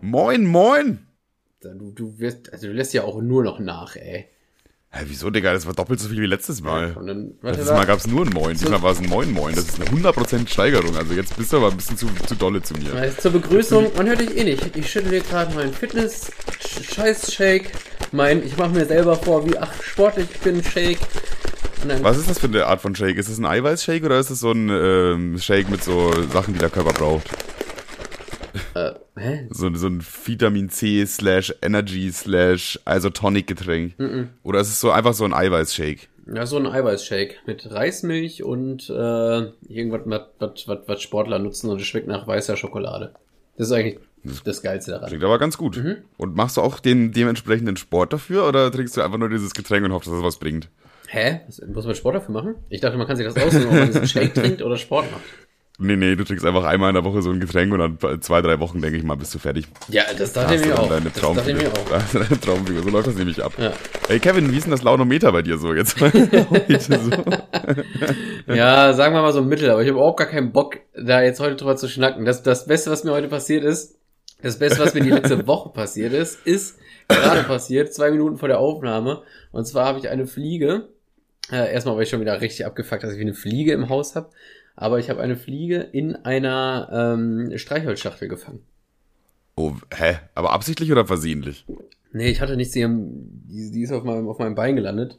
Moin, moin. Du, du wirst, also du lässt ja auch nur noch nach, ey. Hä, wieso, Digga? Das war doppelt so viel wie letztes Mal. Und dann, Letztes Mal gab's nur ein Moin. Diesmal war es ein Moin Moin. Das ist eine 100% Steigerung. Also jetzt bist du aber ein bisschen zu, zu dolle zu mir. Also zur Begrüßung, man hört dich eh nicht. Ich schüttel dir gerade meinen Fitness-Scheiß-Shake. Mein, ich mache mir selber vor, wie ach sportlich ich bin, Shake. Was ist das für eine Art von Shake? Ist das ein Eiweiß-Shake oder ist das so ein ähm, Shake mit so Sachen, die der Körper braucht? Äh, hä? So, so ein Vitamin C slash Energy slash Isotonic Getränk. Oder ist es so einfach so ein Eiweiß-Shake? Ja, so ein Eiweiß-Shake mit Reismilch und äh, irgendwas, was, was, was, was Sportler nutzen und es schmeckt nach weißer Schokolade. Das ist eigentlich das Geilste daran. Klingt aber ganz gut. Und machst du auch den dementsprechenden Sport dafür oder trinkst du einfach nur dieses Getränk und hoffst, dass es was bringt? Hä? Muss man Sport dafür machen? Ich dachte, man kann sich das aussuchen, ob man diesen Shake trinkt oder Sport macht. Nee, nee, du trinkst einfach einmal in der Woche so ein Getränk und dann zwei, drei Wochen, denke ich mal, bist du fertig. Ja, das dachte ich mir auch. Deine Das dachte ich mir auch. Deine Traumfigur. So läuft das nämlich ab. Ja. Ey, Kevin, wie ist denn das Launometer bei dir so jetzt? So. Ja, sagen wir mal so mittel, aber ich habe überhaupt gar keinen Bock, da jetzt heute drüber zu schnacken. Das, das Beste, was mir heute passiert ist, das Beste, was mir die letzte Woche passiert ist, ist gerade passiert, zwei Minuten vor der Aufnahme. Und zwar habe ich eine Fliege. Äh, erstmal war ich schon wieder richtig abgefuckt, dass ich eine Fliege im Haus habe. Aber ich habe eine Fliege in einer ähm, Streichholzschachtel gefangen. Oh, hä? Aber absichtlich oder versehentlich? Nee, ich hatte nichts, die, die, ist auf meinem, auf meinem Bein gelandet.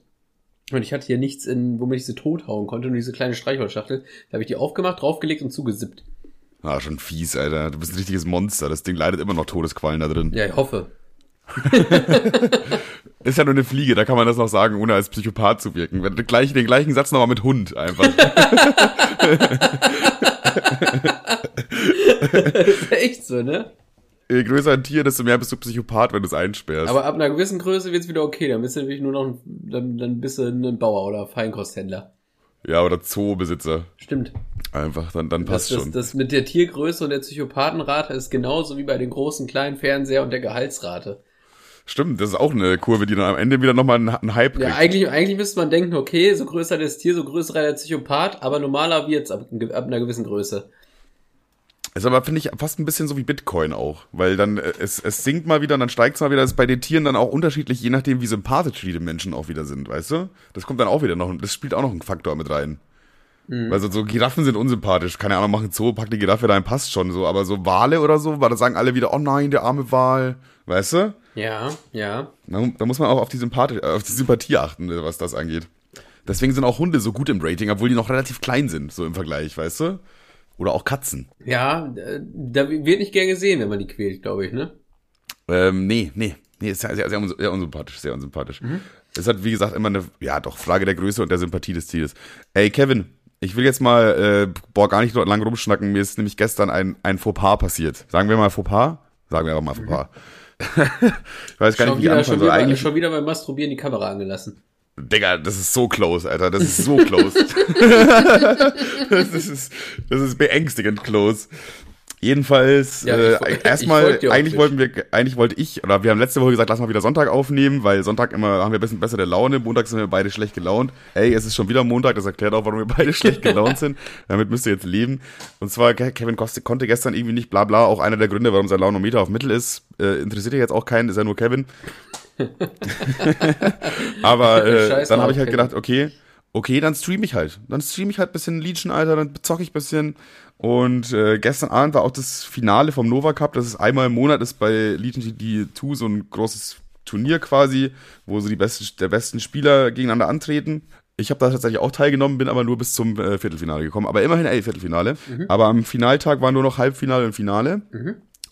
Und ich hatte hier nichts, in, womit ich sie tothauen konnte, nur diese kleine Streichholzschachtel. Da habe ich die aufgemacht, draufgelegt und zugesippt. Ah, schon fies, Alter. Du bist ein richtiges Monster. Das Ding leidet immer noch Todesqualen da drin. Ja, ich hoffe. Ist ja nur eine Fliege, da kann man das noch sagen, ohne als Psychopath zu wirken. Gleich, den gleichen Satz nochmal mit Hund einfach. das ist echt so, ne? Je größer ein Tier, desto mehr bist du Psychopath, wenn du es einsperrst. Aber ab einer gewissen Größe wird's wieder okay. Dann bist du nämlich nur noch ein, dann, dann bist du ein Bauer oder Feinkosthändler. ja, oder Zoobesitzer. Stimmt. Einfach, dann, dann Das, passt das, schon. das mit der Tiergröße und der Psychopathenrate ist genauso wie bei den großen kleinen Fernseher und der Gehaltsrate. Stimmt, das ist auch eine Kurve, die dann am Ende wieder nochmal einen, einen Hype kriegt. Ja, eigentlich, eigentlich müsste man denken, okay, so größer das Tier, so größer der Psychopath, aber normaler wird's ab, ab einer gewissen Größe. Ist aber, finde ich, fast ein bisschen so wie Bitcoin auch. Weil dann, äh, es, es sinkt mal wieder und dann steigt es mal wieder. Das ist bei den Tieren dann auch unterschiedlich, je nachdem, wie sympathisch die Menschen auch wieder sind, weißt du? Das kommt dann auch wieder noch, das spielt auch noch einen Faktor mit rein. Mhm. Also so Giraffen sind unsympathisch. Keine Ahnung, machen Zoo, pack die Giraffe rein, passt schon so. Aber so Wale oder so, weil da sagen alle wieder, oh nein, der arme Wal. Weißt du? Ja, ja. Da, da muss man auch auf die, Sympathie, äh, auf die Sympathie achten, äh, was das angeht. Deswegen sind auch Hunde so gut im Rating, obwohl die noch relativ klein sind, so im Vergleich, weißt du? Oder auch Katzen. Ja, äh, da wird nicht gern gesehen, wenn man die quält, glaube ich, ne? Ähm, nee, nee. Nee, ist sehr, sehr, sehr, uns- sehr unsympathisch, sehr unsympathisch. Es hat, wie gesagt, immer eine, ja doch, Frage der Größe und der Sympathie des Tieres. Ey, Kevin, ich will jetzt mal, äh, boah, gar nicht lang rumschnacken. Mir ist nämlich gestern ein, ein Fauxpas passiert. Sagen wir mal Fauxpas? Sagen wir aber mal Fauxpas. Ich weiß gar Schon nicht, wie wieder, anfangen schon, wieder, Eigentlich, schon wieder beim Masturbieren die Kamera angelassen. Digga, das ist so close, Alter. Das ist so close. das, ist, das ist beängstigend close. Jedenfalls, Ja, äh, erstmal, eigentlich wollten wir, eigentlich wollte ich, oder wir haben letzte Woche gesagt, lass mal wieder Sonntag aufnehmen, weil Sonntag immer haben wir ein bisschen bessere Laune, Montag sind wir beide schlecht gelaunt. Ey, es ist schon wieder Montag, das erklärt auch, warum wir beide schlecht gelaunt sind. Damit müsst ihr jetzt leben. Und zwar, Ke- Kevin Koste konnte gestern irgendwie nicht, bla bla, auch einer der Gründe, warum sein Launometer auf Mittel ist. Äh, interessiert ja jetzt auch keinen, ist ja nur Kevin. Aber äh, dann habe ich halt gedacht, okay, okay, dann stream ich halt. Dann stream ich halt ein bisschen Legion, Alter, dann zocke ich ein bisschen. Und äh, gestern Abend war auch das Finale vom Nova Cup. Das ist einmal im Monat, ist bei Legion GD2 so ein großes Turnier quasi, wo so die besten, der besten Spieler gegeneinander antreten. Ich habe da tatsächlich auch teilgenommen, bin aber nur bis zum äh, Viertelfinale gekommen. Aber immerhin, ey, Viertelfinale. Aber am Finaltag waren nur noch Halbfinale und Finale.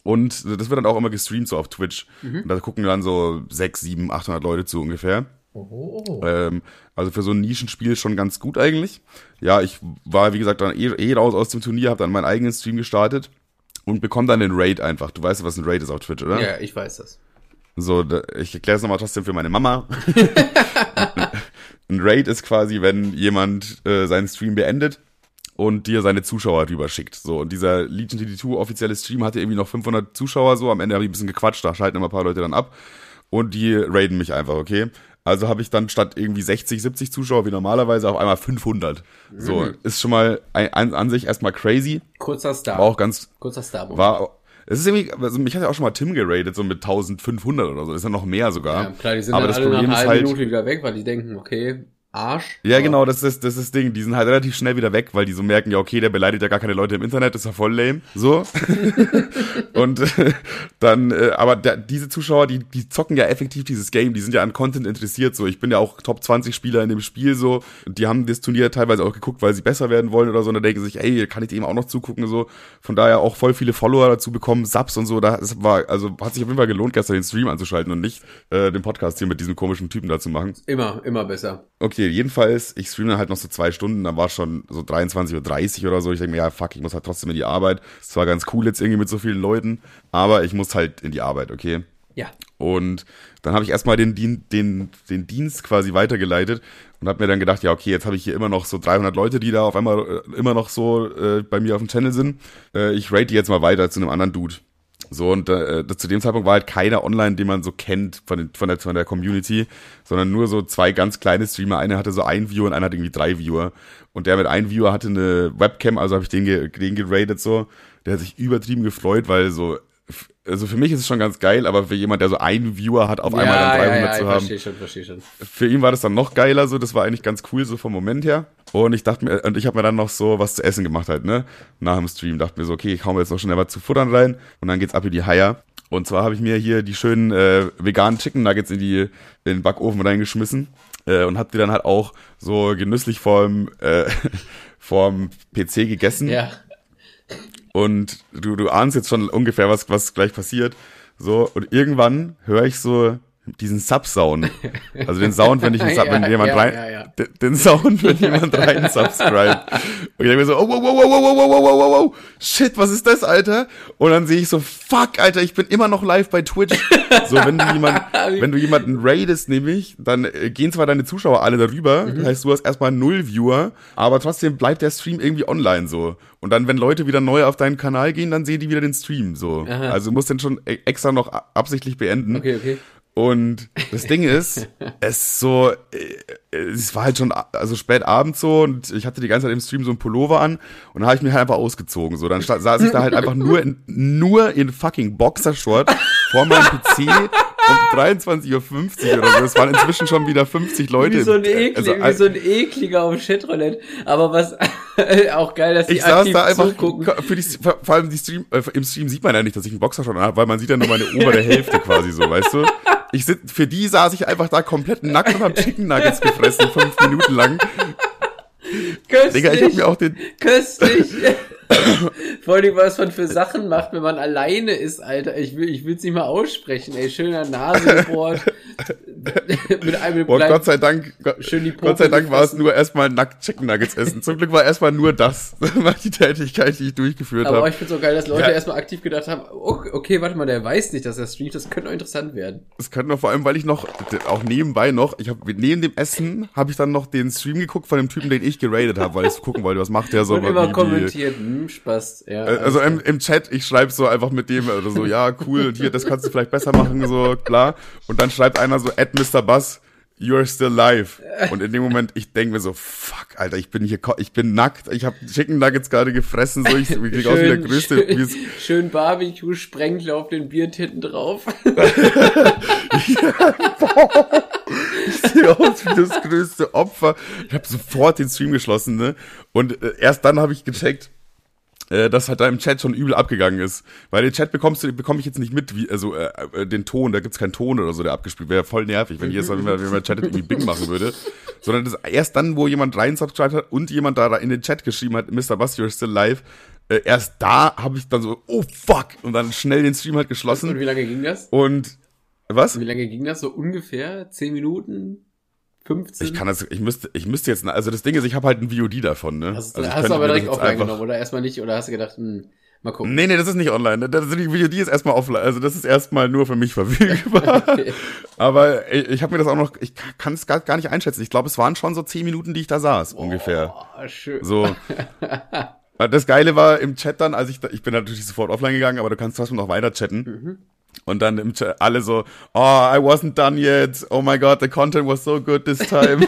Und das wird dann auch immer gestreamt, so auf Twitch. Und da gucken dann so 6, 7, 800 Leute zu ungefähr. Oh. Ähm, also für so ein Nischenspiel schon ganz gut eigentlich. Ja, ich war, wie gesagt, dann eh, eh raus aus dem Turnier, habe dann meinen eigenen Stream gestartet und bekomme dann den Raid einfach. Du weißt, was ein Raid ist auf Twitch, oder? Ja, ich weiß das. So, ich erkläre es nochmal trotzdem für meine Mama. ein Raid ist quasi, wenn jemand äh, seinen Stream beendet und dir seine Zuschauer drüber schickt. So, und dieser Legion TD2 offizielle Stream hatte irgendwie noch 500 Zuschauer so. Am Ende habe ich ein bisschen gequatscht, da schalten immer ein paar Leute dann ab. Und die raiden mich einfach, okay? Also habe ich dann statt irgendwie 60, 70 Zuschauer wie normalerweise auf einmal 500. So, ist schon mal ein, an, an sich erstmal crazy. Kurzer Star. War auch ganz, Kurzer Star. war, Es ist irgendwie, also mich hat ja auch schon mal Tim geratet, so mit 1500 oder so, ist ja noch mehr sogar. Ja, klar, die sind aber dann das alle Problem nach einer halben Minute wieder weg, weil die denken, okay, Arsch. Ja, genau, das ist, das ist Ding. Die sind halt relativ schnell wieder weg, weil die so merken, ja, okay, der beleidigt ja gar keine Leute im Internet, ist ja voll lame. So. und äh, dann, äh, aber der, diese Zuschauer, die, die zocken ja effektiv dieses Game, die sind ja an Content interessiert. So, ich bin ja auch Top 20 Spieler in dem Spiel so. Die haben das Turnier teilweise auch geguckt, weil sie besser werden wollen oder so. Und da denken sich, ey, kann ich dem auch noch zugucken? So. Von daher auch voll viele Follower dazu bekommen, Subs und so. Das war, also hat sich auf jeden Fall gelohnt, gestern den Stream anzuschalten und nicht äh, den Podcast hier mit diesem komischen Typen da zu machen. Immer, immer besser. Okay, jedenfalls ich streame dann halt noch so zwei Stunden, dann war schon so 23.30 Uhr oder so. Ich denke mir, ja, fuck, ich muss halt trotzdem in die Arbeit. Es war ganz cool jetzt irgendwie mit so vielen Leuten, aber ich muss halt in die Arbeit, okay? Ja. Und dann habe ich erstmal den, den, den Dienst quasi weitergeleitet und habe mir dann gedacht, ja, okay, jetzt habe ich hier immer noch so 300 Leute, die da auf einmal äh, immer noch so äh, bei mir auf dem Channel sind. Äh, ich rate die jetzt mal weiter zu einem anderen Dude. So, und äh, zu dem Zeitpunkt war halt keiner online, den man so kennt von, den, von, der, von der Community, sondern nur so zwei ganz kleine Streamer. Einer hatte so ein Viewer und einer hatte irgendwie drei Viewer. Und der mit einem Viewer hatte eine Webcam, also habe ich den, ge, den geradet so. Der hat sich übertrieben gefreut, weil so also für mich ist es schon ganz geil, aber für jemand, der so einen Viewer hat, auf ja, einmal dann 300 ja, ja, zu haben. Verstehe schon, verstehe schon. Für ihn war das dann noch geiler, so, das war eigentlich ganz cool, so vom Moment her. Und ich dachte mir, und ich habe mir dann noch so was zu essen gemacht halt, ne? Nach dem Stream dachte mir so, okay, ich hau mir jetzt noch schnell was zu futtern rein und dann geht's ab in die Haier. Und zwar habe ich mir hier die schönen äh, veganen Chicken Nuggets in die in den Backofen reingeschmissen äh, und hab die dann halt auch so genüsslich vorm äh, vorm PC gegessen. Ja. Und du, du ahnst jetzt schon ungefähr, was, was gleich passiert. So, und irgendwann höre ich so diesen Sub-Sound. Also den Sound, wenn ich einen Sub, ja, wenn jemand ja, rein, ja, den, den Sound, wenn jemand rein subscribe. Und ich denke mir so, oh, wow, wow, wow, wow, wow, wow, wow, wow, shit, was ist das, Alter? Und dann sehe ich so, fuck, Alter, ich bin immer noch live bei Twitch. So, wenn du jemand, wenn du jemanden raidest, nämlich, dann äh, gehen zwar deine Zuschauer alle darüber, mhm. heißt, du hast erstmal null Viewer, aber trotzdem bleibt der Stream irgendwie online, so. Und dann, wenn Leute wieder neu auf deinen Kanal gehen, dann sehen die wieder den Stream, so. Aha. Also, du musst den schon e-, extra noch absichtlich beenden. Okay, okay. Und das Ding ist, es so, äh, es war halt schon also spät abends so und ich hatte die ganze Zeit im Stream so ein Pullover an und da habe ich mich halt einfach ausgezogen. So, dann saß ich da halt einfach nur in, nur in fucking Boxershort vor meinem PC um 23.50 Uhr oder so. Es waren inzwischen schon wieder 50 Leute. Wie so ein, Eklig, also, wie so ein Ekliger auf Chatroulette. Aber was auch geil, dass die ich saß da einfach. Für die, vor allem die Stream, äh, im Stream sieht man ja nicht, dass ich einen Boxershort habe, weil man sieht ja nur meine obere Hälfte quasi so, weißt du? Ich sit, für die saß ich einfach da komplett nackt und hab Chicken Nuggets gefressen, fünf Minuten lang. Köstlich. Digga, ich hab mir auch den. Köstlich. Vor allem, was man für Sachen macht, wenn man alleine ist, Alter. Ich will, ich will's nicht mal aussprechen, ey. Schöner Nasenbohrt. mit einem Boah, Gott sei Dank, schön die Gott sei Dank war es nur erstmal nackt Chicken Nuggets essen. Zum Glück war erstmal nur das. War die Tätigkeit, die ich durchgeführt habe. Aber hab. ich find's so geil, dass Leute ja. erstmal aktiv gedacht haben, okay, okay, warte mal, der weiß nicht, dass er streamt. Das könnte auch interessant werden. Das könnte noch, vor allem, weil ich noch, auch nebenbei noch, ich habe neben dem Essen, habe ich dann noch den Stream geguckt von dem Typen, den ich geradet habe, weil ich gucken wollte, was macht der so. Und immer kommentiert, hm, Spaß. Ja, also im, im Chat, ich schreibe so einfach mit dem oder so, ja, cool, hier, das kannst du vielleicht besser machen, so, klar. Und dann schreibt einer so, at Mr. Buzz, you're still live. Und in dem Moment, ich denke mir so, fuck, Alter, ich bin hier, ich bin nackt, ich habe Chicken Nuggets gerade gefressen, so, ich, ich krieg aus wie der größte. Schön, schön Barbecue, Sprenkler auf den Biertitten drauf. Ich sehe aus wie das größte Opfer. Ich habe sofort den Stream geschlossen, ne? Und äh, erst dann habe ich gecheckt, äh, dass halt da im Chat schon übel abgegangen ist. Weil den Chat bekommst du, bekomme ich jetzt nicht mit, wie, also äh, äh, den Ton, da gibt's keinen Ton oder so, der abgespielt wäre voll nervig, wenn jetzt, wenn man, wenn man Chat irgendwie Bing machen würde. Sondern das erst dann, wo jemand rein subscribed hat und jemand da in den Chat geschrieben hat, Mr. Bus, you're still live, äh, erst da habe ich dann so, oh fuck, und dann schnell den Stream halt geschlossen. Und wie lange ging das? Und was? Wie lange ging das? So ungefähr? Zehn Minuten? 15? Ich kann das, ich müsste, ich müsste jetzt, also das Ding ist, ich habe halt ein VOD davon, ne? Hast, also hast du aber direkt offline genommen oder erstmal nicht, oder hast du gedacht, hm, mal gucken? Nee, nee, das ist nicht online. Das, die VOD ist erstmal offline, also das ist erstmal nur für mich verfügbar. okay. Aber ich, ich habe mir das auch noch, ich kann es gar, gar nicht einschätzen. Ich glaube, es waren schon so zehn Minuten, die ich da saß, oh, ungefähr. Schön. So. Das Geile war im Chat dann, als ich, ich bin natürlich sofort offline gegangen, aber du kannst trotzdem noch weiter chatten. Mhm. Und dann im Chat alle so, oh, I wasn't done yet. Oh my god, the content was so good this time.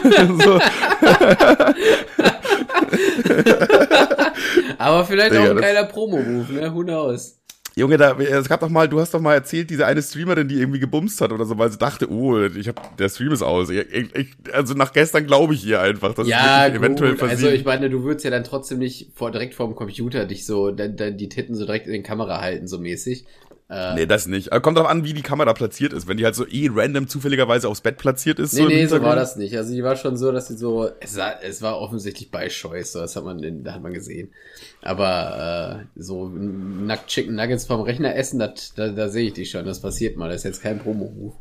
Aber vielleicht Digga, auch ein geiler Promo-Move, ne? Who knows? Junge, da, es gab doch mal, du hast doch mal erzählt, diese eine Streamerin, die irgendwie gebumst hat oder so, weil sie dachte, oh, ich hab, der Stream ist aus. Ich, ich, also nach gestern glaube ich ihr einfach, dass ja, es eventuell passiert. Also ich meine, du würdest ja dann trotzdem nicht vor, direkt vor dem Computer dich so, dann, dann die Titten so direkt in den Kamera halten, so mäßig. Äh, nee, das nicht. kommt drauf an, wie die Kamera platziert ist. Wenn die halt so eh random zufälligerweise aufs Bett platziert ist. Nee, so nee, so war das nicht. Also die war schon so, dass sie so, es war, es war offensichtlich bei Choice, so, das hat man, in, da hat man gesehen. Aber äh, so nackt Chicken Nuggets vom Rechner essen, das, da, da sehe ich die schon. Das passiert mal. Das ist jetzt kein Promo-Move.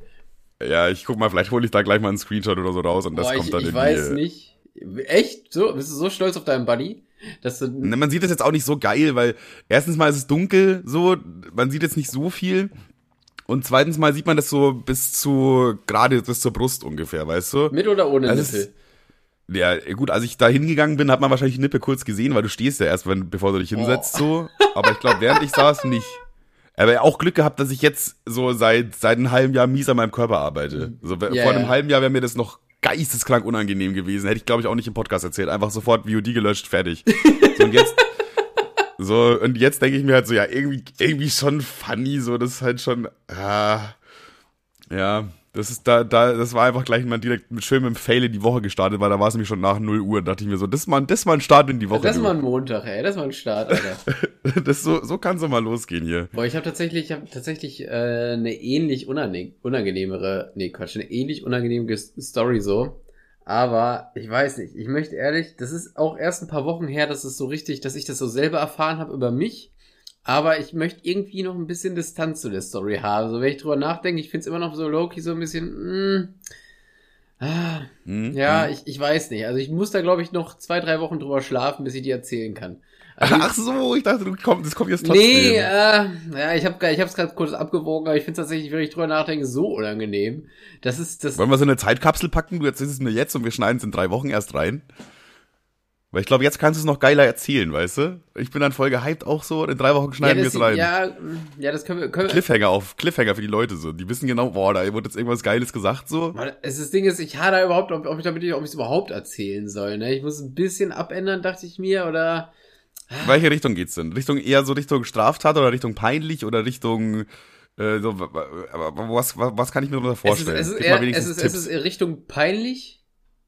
Ja, ich guck mal, vielleicht hole ich da gleich mal einen Screenshot oder so raus und das Boah, kommt ich, dann ich in weiß die, nicht. Echt? So, bist du so stolz auf deinen Buddy? Dass du ne, man sieht das jetzt auch nicht so geil, weil erstens mal ist es dunkel, so, man sieht jetzt nicht so viel. Und zweitens mal sieht man das so bis zu, gerade bis zur Brust ungefähr, weißt du? Mit oder ohne also Nippel? ja, gut, als ich da hingegangen bin, hat man wahrscheinlich die Nippel kurz gesehen, weil du stehst ja erst, wenn, bevor du dich hinsetzt, oh. so. Aber ich glaube, während ich saß, nicht. Aber auch Glück gehabt, dass ich jetzt so seit, seit einem halben Jahr mies an meinem Körper arbeite. So, yeah, vor einem halben Jahr wäre mir das noch geisteskrank unangenehm gewesen. Hätte ich, glaube ich, auch nicht im Podcast erzählt. Einfach sofort VOD gelöscht, fertig. So, und jetzt, so, und jetzt denke ich mir halt so, ja, irgendwie, irgendwie schon funny, so, das ist halt schon, ah, ja, das ist da, da, das war einfach gleich mal direkt mit schön mit dem Fail in die Woche gestartet, weil da war es nämlich schon nach 0 Uhr, dachte ich mir so, das ist mal, das ist mal ein Start in die Woche. Das ist mal ein Montag, ey, das ist mal ein Start, Alter. das so, so kann es mal losgehen hier. Boah, ich habe tatsächlich, ich habe tatsächlich äh, eine ähnlich unangenehmere, nee, Quatsch, eine ähnlich unangenehme Story so. Aber ich weiß nicht, ich möchte ehrlich, das ist auch erst ein paar Wochen her, dass es so richtig, dass ich das so selber erfahren habe über mich. Aber ich möchte irgendwie noch ein bisschen Distanz zu der Story haben. So, wenn ich drüber nachdenke, ich finde es immer noch so Loki so ein bisschen, mm, ah, mhm. ja, ich, ich weiß nicht. Also ich muss da, glaube ich, noch zwei, drei Wochen drüber schlafen, bis ich die erzählen kann. Also Ach so, ich dachte, du komm, das kommt jetzt trotzdem. Nee, äh, ja, ich habe ich hab's gerade kurz abgewogen, aber ich finde es tatsächlich, wenn ich drüber nachdenke, so unangenehm. Das ist das. Wollen wir so eine Zeitkapsel packen? Du erzählst es mir jetzt und wir schneiden es in drei Wochen erst rein. Weil ich glaube, jetzt kannst du es noch geiler erzählen, weißt du? Ich bin dann voll gehypt auch so, in drei Wochen schneiden ja, wir es rein. Ja, ja, das können wir, können Cliffhanger auf, Cliffhanger für die Leute so. Die wissen genau, boah, da wurde jetzt irgendwas Geiles gesagt so. Es das Ding ist, ich da überhaupt, ob, ob ich damit, ob ich es überhaupt erzählen soll, ne? Ich muss ein bisschen abändern, dachte ich mir, oder. Welche Richtung geht's denn? Richtung eher so Richtung Straftat oder Richtung peinlich oder Richtung äh, so, was, was, was kann ich mir darunter vorstellen? Es ist, es ist, eher, es ist, es ist Richtung peinlich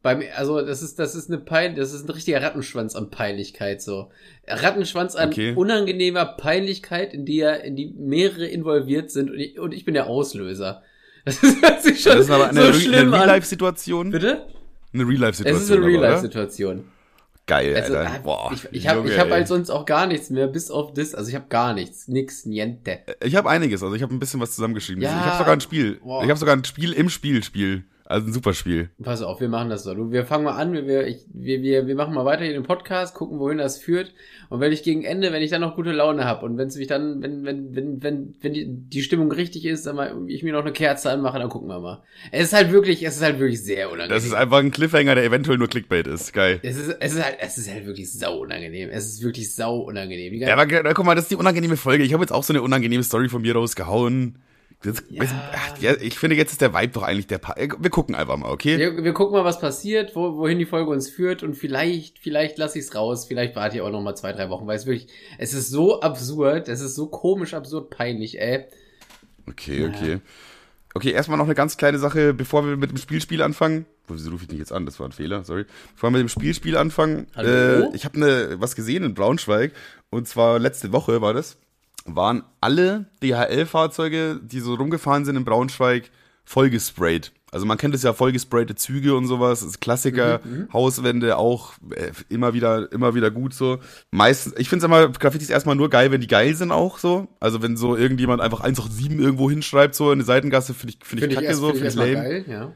beim, also das ist, das ist eine Pein, das ist ein richtiger Rattenschwanz an Peinlichkeit so. Rattenschwanz an okay. unangenehmer Peinlichkeit, in die er, in die mehrere involviert sind und ich, und ich bin der Auslöser. Das ist, das ist schon das ist aber eine, so schlimm eine Real-Life-Situation. Bitte? Eine Real-Life-Situation. Es ist eine Real-Life-Situation. Geil, also, Alter. Äh, Boah, ich ich habe ich hab halt sonst auch gar nichts mehr, bis auf das. Also ich habe gar nichts, nix, niente. Ich habe einiges, also ich habe ein bisschen was zusammengeschrieben. Ja, ich habe sogar ein Spiel. Boah. Ich habe sogar ein Spiel im Spiel Spiel. Also ein super Spiel. Pass auf, wir machen das so. Wir fangen mal an, wir, ich, wir, wir, wir machen mal weiter hier den Podcast, gucken, wohin das führt. Und wenn ich gegen Ende, wenn ich dann noch gute Laune habe und wenn es mich dann, wenn, wenn, wenn, wenn, wenn die, die Stimmung richtig ist, dann mal ich mir noch eine Kerze anmache, dann gucken wir mal. Es ist halt wirklich, es ist halt wirklich sehr unangenehm. Das ist einfach ein Cliffhanger, der eventuell nur Clickbait ist. Geil. Es ist, es ist halt, es ist halt wirklich sau unangenehm. Es ist wirklich sau unangenehm. Ja, aber guck mal, das ist die unangenehme Folge. Ich habe jetzt auch so eine unangenehme Story von mir rausgehauen. Das, ja. ach, ja, ich finde, jetzt ist der Vibe doch eigentlich der pa Wir gucken einfach mal, okay? Wir, wir gucken mal, was passiert, wo, wohin die Folge uns führt und vielleicht, vielleicht lasse ich es raus, vielleicht warte ich auch noch mal zwei, drei Wochen, weil es wirklich, es ist so absurd, es ist so komisch, absurd, peinlich, ey. Okay, okay. Okay, erstmal noch eine ganz kleine Sache, bevor wir mit dem Spielspiel anfangen. Wieso rufe ich dich jetzt an? Das war ein Fehler, sorry. Bevor wir mit dem Spielspiel anfangen. Hallo? Äh, ich habe ne, was gesehen in Braunschweig. Und zwar letzte Woche war das waren alle DHL-Fahrzeuge, die so rumgefahren sind in Braunschweig, vollgesprayt. Also man kennt es ja, vollgesprayte Züge und sowas, das ist Klassiker, mhm, mhm, Hauswände auch äh, immer wieder, immer wieder gut so. Meistens, ich finde es immer, Graffitis erstmal nur geil, wenn die geil sind auch so. Also wenn so irgendjemand einfach 187 irgendwo hinschreibt, so in eine Seitengasse, finde ich, finde find ich kacke erst, so, finde ich, find ich lame. Geil, ja.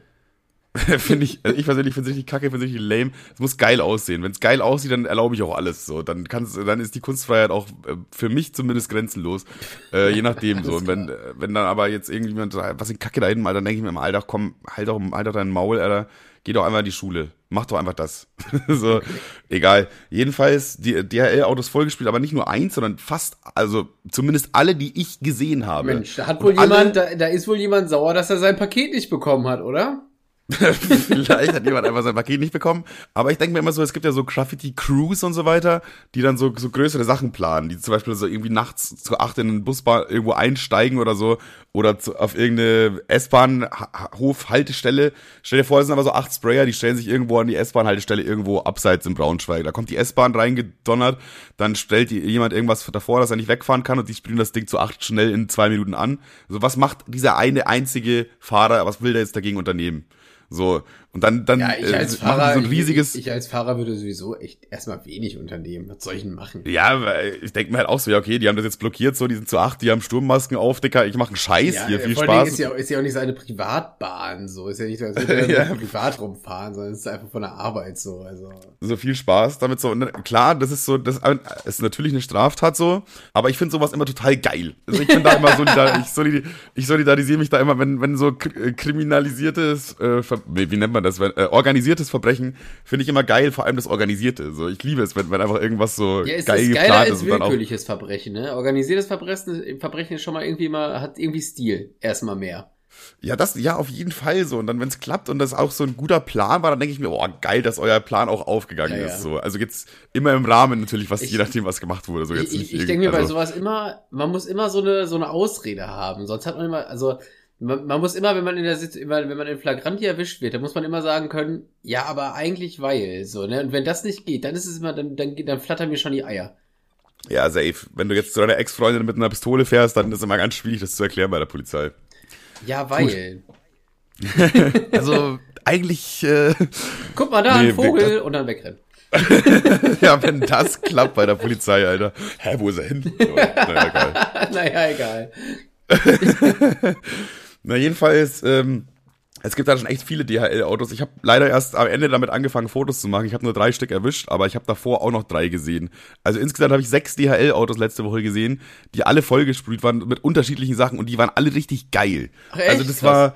finde ich, also ich persönlich finde es richtig kacke, finde es richtig lame. Es muss geil aussehen. Wenn es geil aussieht, dann erlaube ich auch alles. So, dann kannst, dann ist die Kunstfreiheit auch äh, für mich zumindest grenzenlos. Äh, je nachdem so. Und wenn, wenn dann aber jetzt irgendjemand sagt, was in Kacke da hinten, Alter, dann denke ich mir im Alter, komm, halt doch, halt doch deinen Maul, Alter. Geh doch einfach in die Schule. Mach doch einfach das. so, okay. egal. Jedenfalls, die DHL-Autos vollgespielt, aber nicht nur eins, sondern fast, also zumindest alle, die ich gesehen habe. Mensch, da hat wohl jemand, da, da ist wohl jemand sauer, dass er sein Paket nicht bekommen hat, oder? Vielleicht hat jemand einfach sein Paket nicht bekommen. Aber ich denke mir immer so, es gibt ja so Graffiti-Crews und so weiter, die dann so, so größere Sachen planen, die zum Beispiel so irgendwie nachts zu acht in den Busbahn irgendwo einsteigen oder so oder zu, auf irgendeine S-Bahn-Hof-Haltestelle. Stell dir vor, es sind aber so acht Sprayer, die stellen sich irgendwo an die S-Bahn-Haltestelle irgendwo abseits in Braunschweig. Da kommt die S-Bahn reingedonnert, dann stellt jemand irgendwas davor, dass er nicht wegfahren kann und die sprühen das Ding zu acht schnell in zwei Minuten an. Also was macht dieser eine einzige Fahrer, was will der jetzt dagegen unternehmen? So, und dann, dann Ja, ich als äh, machen Fahrer, so ein riesiges. ich, ich als Fahrer würde sowieso echt erstmal wenig unternehmen. Was soll ich denn machen? ja, weil ich denke mir halt auch so, ja, okay, die haben das jetzt blockiert, so, die sind zu acht, die haben Sturmmasken auf, Dicker, ich mache einen Scheiß hier, viel vor Spaß. Ist ja, ist ja auch nicht seine Privatbahn so. Ist ja nicht so, als würde Ja. privat rumfahren, sondern es ist einfach von der Arbeit so. Also. so viel Spaß damit so. Und klar, das ist so, das ist natürlich eine Straftat so, aber ich finde sowas immer total geil. Also ich bin da immer solidar, ich, solid, ich solidarisiere mich da immer, wenn, wenn so äh, kriminalisiertes, äh, wie wie nennt man das, wenn, äh, organisiertes Verbrechen finde ich immer geil, vor allem das Organisierte. So, ich liebe es, wenn, wenn einfach irgendwas so Ja, es geil ist geiler geplant als ist und dann willkürliches Verbrechen, ne? Organisiertes Verbrechen, Verbrechen ist schon mal irgendwie mal, hat irgendwie Stil. Erstmal mehr. Ja, das, ja, auf jeden Fall so. Und dann, wenn es klappt und das auch so ein guter Plan war, dann denke ich mir, oh, geil, dass euer Plan auch aufgegangen Ja, ja. ist. So. Also jetzt immer im Rahmen natürlich, was Ich- je nachdem, was gemacht wurde. So jetzt ich ich irgend- denke mir bei also- sowas immer, man muss immer so eine, so eine Ausrede haben. Sonst hat man immer, also, man, man muss immer, wenn man in der Sitz, immer, wenn man in Flagranti erwischt wird, dann muss man immer sagen können, ja, aber eigentlich weil, so, ne? Und wenn das nicht geht, dann ist es immer, dann, dann, dann flattern mir schon die Eier. Ja, safe. Wenn du jetzt zu deiner Ex-Freundin mit einer Pistole fährst, dann ist es immer ganz schwierig, das zu erklären bei der Polizei. Ja, weil. Also eigentlich, äh, Guck mal da, Nee, ein Vogel und dann wegrennen. ja, wenn das klappt bei der Polizei, Alter. Hä, wo ist er hin? Naja, egal. naja, egal. Na, jedenfalls, ähm, es gibt da schon echt viele DHL-Autos. Ich habe leider erst am Ende damit angefangen, Fotos zu machen. Ich habe nur drei Stück erwischt, aber ich habe davor auch noch drei gesehen. Also insgesamt habe ich sechs DHL-Autos letzte Woche gesehen, die alle vollgesprüht waren mit unterschiedlichen Sachen und die waren alle richtig geil. Ach, echt? Also das Krass. war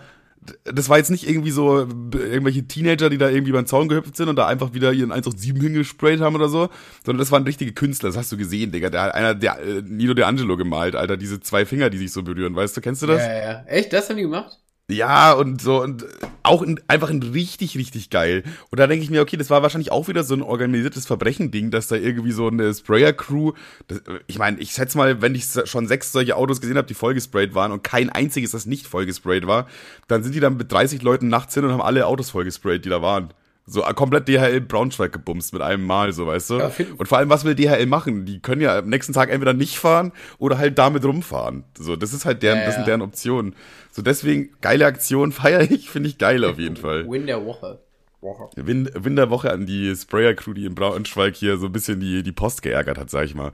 das war jetzt nicht irgendwie so irgendwelche Teenager, die da irgendwie den Zaun gehüpft sind und da einfach wieder ihren 187 hingesprayt haben oder so, sondern das waren richtige Künstler, das hast du gesehen, Digga. Der, einer, der äh, Nino De Angelo gemalt, Alter, diese zwei Finger, die sich so berühren, weißt du, kennst du das? Ja, ja, ja. Echt? Das haben die gemacht? Ja, und so, und auch in, einfach ein richtig, richtig geil. Und da denke ich mir, okay, das war wahrscheinlich auch wieder so ein organisiertes Verbrechen-Ding, dass da irgendwie so eine Sprayer-Crew, das- ich meine, ich schätze mal, wenn ich schon sechs solche Autos gesehen habe, die vollgesprayt waren und kein einziges, das nicht vollgesprayt war, dann sind die dann mit 30 Leuten nachts hin und haben alle Autos vollgesprayt, die da waren. So äh, komplett DHL Braunschweig gebumst mit einem Mal, so weißt du. Ja, und vor allem, was will DHL machen? Die können ja am nächsten Tag entweder nicht fahren oder halt damit rumfahren. So, das ist halt deren, Ja, das sind ja. deren Optionen. So, deswegen, geile Aktion feiere ich, finde ich geil auf jeden Fall. Win der Woche. Woche. Win, Win der Woche an die Sprayer-Crew, die in Braunschweig hier so ein bisschen die, die Post geärgert hat, sag ich mal.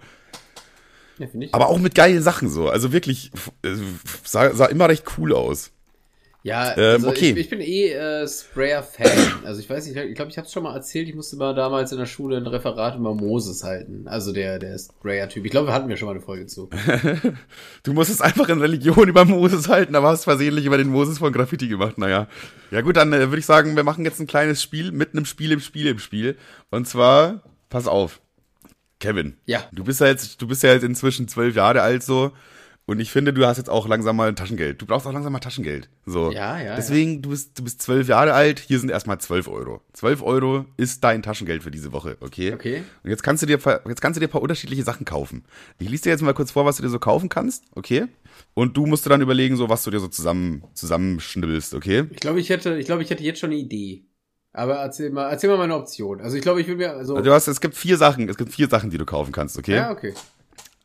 Ja, ich. Aber auch mit geilen Sachen so. Also wirklich, äh, sah, sah immer recht cool aus. Ja, Ähm, also okay. ich, ich bin eh äh, Sprayer-Fan. Also ich weiß nicht, ich glaube, ich habe es schon mal erzählt, ich musste mal damals in der Schule ein Referat über Moses halten. Also der, der Sprayer-Typ. Ich glaube, wir hatten ja schon mal eine Folge zu. Du musstest einfach in Religion über Moses halten, aber hast versehentlich über den Moses von Graffiti gemacht. Naja. Ja gut, dann äh, würde ich sagen, wir machen jetzt ein kleines Spiel mit einem Spiel im Spiel im Spiel. Und zwar, pass auf, Kevin. Ja. Du bist ja jetzt, du bist ja jetzt inzwischen zwölf Jahre alt so. Und ich finde, du hast jetzt auch langsam mal Taschengeld. Du brauchst auch langsam mal Taschengeld. So. Ja, ja, Deswegen, du bist, du bist zwölf Jahre alt. Hier sind erstmal zwölf Euro. Zwölf Euro ist dein Taschengeld für diese Woche, okay? Okay. Und jetzt kannst du dir, jetzt kannst du dir ein paar unterschiedliche Sachen kaufen. Ich lese dir jetzt mal kurz vor, was du dir so kaufen kannst, okay? Und du musst dir dann überlegen, so was du dir so zusammen, zusammenschnibbelst, okay? Ich glaube, ich hätte, ich glaube, ich hätte jetzt schon eine Idee. Aber erzähl mal, erzähl mal meine Option. Also ich glaube, ich würde mir, also. Also du hast, es gibt vier Sachen, es gibt vier Sachen, die du kaufen kannst, okay? ja, okay.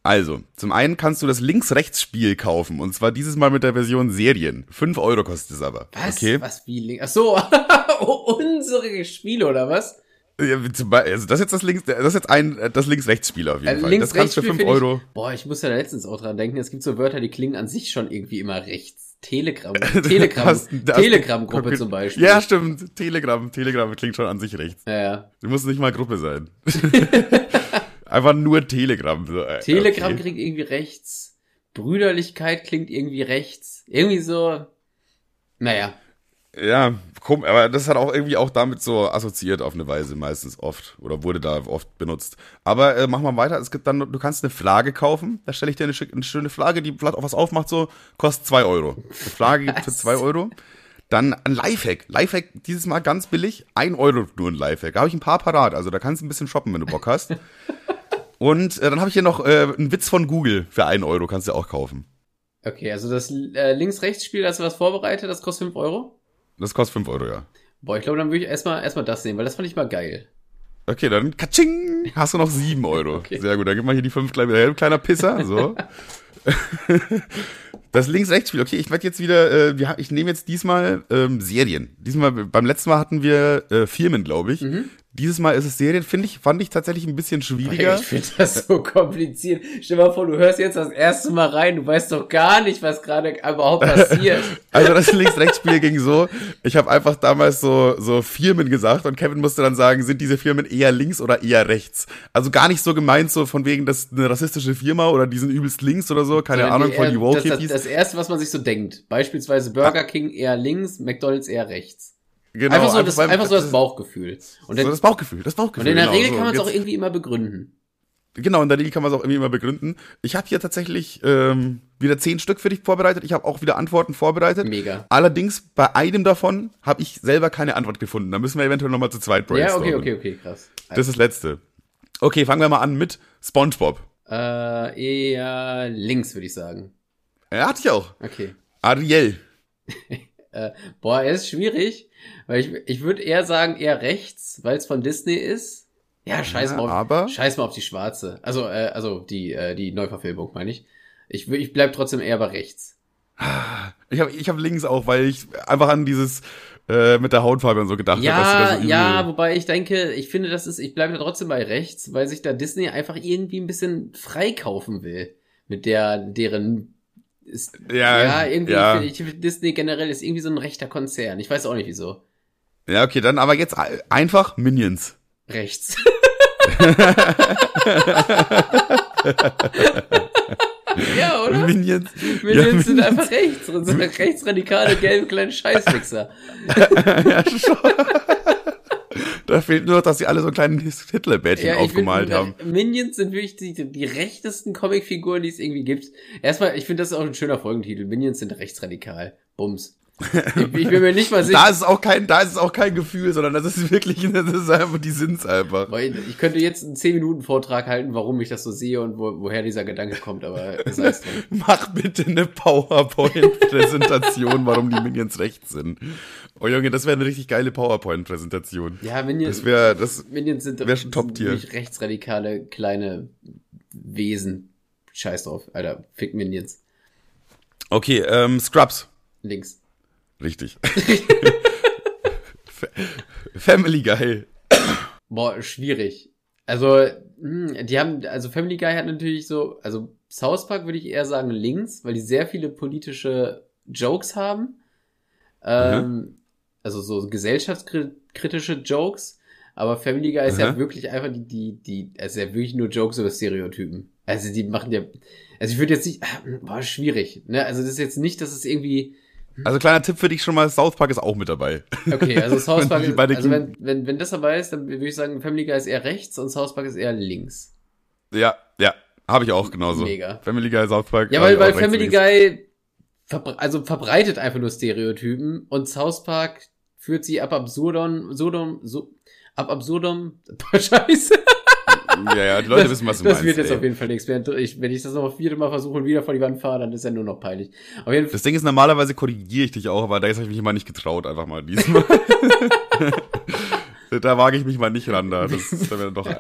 Also, zum einen kannst du das Links-Rechts-Spiel kaufen. Und zwar dieses Mal mit der Version Serien. Fünf Euro kostet es aber. Was? Okay? Was wie Link? Ach so, unsere Spiele oder was? Ja, zum Beispiel- Also das ist jetzt das Links, das ist jetzt ein, das Links-Rechts-Spiel auf jeden Äh, Fall. links, das kannst du für rechts fünf Spiel find Euro. Ich, boah, ich muss ja da letztens auch dran denken. Es gibt so Wörter, die klingen an sich schon irgendwie immer rechts. Telegram, Telegram, Telegram-Gruppe zum Beispiel. Ja, stimmt. Telegram, Telegram klingt schon an sich rechts. ja, ja. Du musst nicht mal Gruppe sein. Einfach nur Telegram. Äh, Telegram okay. klingt irgendwie rechts. Brüderlichkeit klingt irgendwie rechts. Irgendwie so. Naja. Ja, komm, aber das hat auch irgendwie auch damit so assoziiert auf eine Weise meistens oft oder wurde da oft benutzt. Aber äh, mach mal weiter. Es gibt dann, du kannst eine Flagge kaufen. Da stelle ich dir eine, eine schöne Flagge, die vielleicht auch was aufmacht, so kostet zwei Euro. Eine Flagge gibt für zwei Euro. Dann ein Lifehack. Lifehack dieses Mal ganz billig. Ein Euro nur ein Lifehack. Da habe ich ein paar parat. Also da kannst du ein bisschen shoppen, wenn du Bock hast. Und äh, dann habe ich hier noch äh, einen Witz von Google für einen Euro. Kannst du auch kaufen. Okay, also das äh, Links-Rechts-Spiel, hast du was vorbereitet? Das kostet 5 Euro? Das kostet 5 Euro, ja. Boah, ich glaube, dann würde ich erstmal erstmal das nehmen, weil das fand ich mal geil. Okay, dann katsching, hast du noch 7 Euro. Okay. Sehr gut, dann gib mal hier die 5 gleich wieder her, kleiner Pisser. So. Das Links-Rechts-Spiel, okay, ich werde jetzt wieder, äh, wir, ich nehme jetzt diesmal ähm, Serien. Diesmal, beim letzten Mal hatten wir äh, Firmen, glaube ich. Mhm. Dieses Mal ist es Serien, finde ich, fand ich tatsächlich ein bisschen schwieriger. Ich finde das so kompliziert. Stell dir mal vor, du hörst jetzt das erste Mal rein, du weißt doch gar nicht, was gerade überhaupt passiert. also das Links-Rechts-Spiel ging so, ich habe einfach damals so, so Firmen gesagt und Kevin musste dann sagen, sind diese Firmen eher links oder eher rechts? Also gar nicht so gemeint, so von wegen, das ist eine rassistische Firma oder die sind übelst links oder so, keine Ahnung, von die Woke das, das, das erste, was man sich so denkt. Beispielsweise Burger King eher links, McDonalds eher rechts. Genau, einfach so, das, einfach, einfach so das Bauchgefühl. Und dann, so das Bauchgefühl, das Bauchgefühl. Und in der genau, Regel kann man es auch irgendwie immer begründen. Genau, in der Regel kann man es auch irgendwie immer begründen. Ich habe hier tatsächlich ähm, wieder zehn Stück für dich vorbereitet. Ich habe auch wieder Antworten vorbereitet. Mega. Allerdings bei einem davon habe ich selber keine Antwort gefunden. Da müssen wir eventuell nochmal zu zweit brainstormen. Ja, okay, okay, okay, krass. Also. Das ist das Letzte. Okay, fangen wir mal an mit SpongeBob. Äh, eher links, würde ich sagen. Er hatte ich auch. Okay. Ariel. äh, boah, er ist schwierig. Weil ich, ich würde eher sagen, eher rechts, weil es von Disney ist. Ja, scheiß, ja, mal auf, aber... scheiß mal auf die schwarze. Also, äh, also die, äh, die Neuverfilmung, meine ich. Ich, ich bleib trotzdem eher bei rechts. Ich habe ich hab links auch, weil ich einfach an dieses äh, mit der Hautfarbe und so gedacht ja, habe. So ja, wobei ich denke, ich finde, das ist, ich bleibe da trotzdem bei rechts, weil sich da Disney einfach irgendwie ein bisschen freikaufen will mit der deren ist, ja, ja, irgendwie, ja. Ich, Disney generell ist irgendwie so ein rechter Konzern. Ich weiß auch nicht wieso. Ja, okay, dann aber jetzt einfach Minions. Rechts. ja, oder? Minions. Minions ja, sind Minions. einfach rechts. Und sind rechtsradikale, gelbe kleine Scheißwichser. ja, schon. Da fehlt nur, dass sie alle so ein kleines Hitler-Bärtchen ja, aufgemalt find, haben. Minions sind wirklich die, die rechtesten Comicfiguren, die es irgendwie gibt. Erstmal, ich finde das ist auch ein schöner Folgentitel. Minions sind rechtsradikal. Bums. Ich, ich bin mir nicht mal sicher. da ist es auch kein, da ist auch kein Gefühl, sondern das ist wirklich, das ist einfach, die sind's einfach. Ich könnte jetzt einen 10 Minuten Vortrag halten, warum ich das so sehe und wo, woher dieser Gedanke kommt, aber sei es drum. Mach bitte eine PowerPoint-Präsentation, warum die Minions rechts sind. Oh Junge, das wäre eine richtig geile PowerPoint-Präsentation. Ja, Minions, das wäre, das Minions sind, wär schon Top-Tier. rechtsradikale kleine Wesen. Scheiß drauf, Alter. Fick Minions. Okay, ähm, Scrubs. Links. Richtig. Family Guy. Boah, schwierig. Also, hm, die haben, also Family Guy hat natürlich so, also South Park würde ich eher sagen links, weil die sehr viele politische Jokes haben. Ähm, mhm. Also so gesellschaftskritische Jokes. Aber Family Guy ist mhm. ja wirklich einfach die, die, die, also ja wirklich nur Jokes über Stereotypen. Also die machen ja, also ich würde jetzt nicht, boah, schwierig. Ne? Also das ist jetzt nicht, dass es irgendwie, also kleiner Tipp für dich schon mal, South Park ist auch mit dabei. Okay, also South Park ist, also wenn, wenn, wenn das dabei ist, dann würde ich sagen, Family Guy ist eher rechts und South Park ist eher links. Ja, ja, habe ich auch genauso. Mega. Family Guy, South Park. Ja, weil, weil Family Guy verbre also verbreitet einfach nur Stereotypen und South Park führt sie ab absurdum, sodom, so, ab absurdum, scheiße. Ja, ja, die Leute das, wissen, was du das meinst. Das wird jetzt ey. auf jeden Fall nichts. Wenn ich, wenn ich das noch vierte Mal versuche und wieder vor die Wand fahre, dann ist ja nur noch peinlich. Auf jeden das Ding ist, normalerweise korrigiere ich dich auch, aber da habe ich mich mal nicht getraut, einfach mal diesmal. da wage ich mich mal nicht ran, da. Das ist dann doch.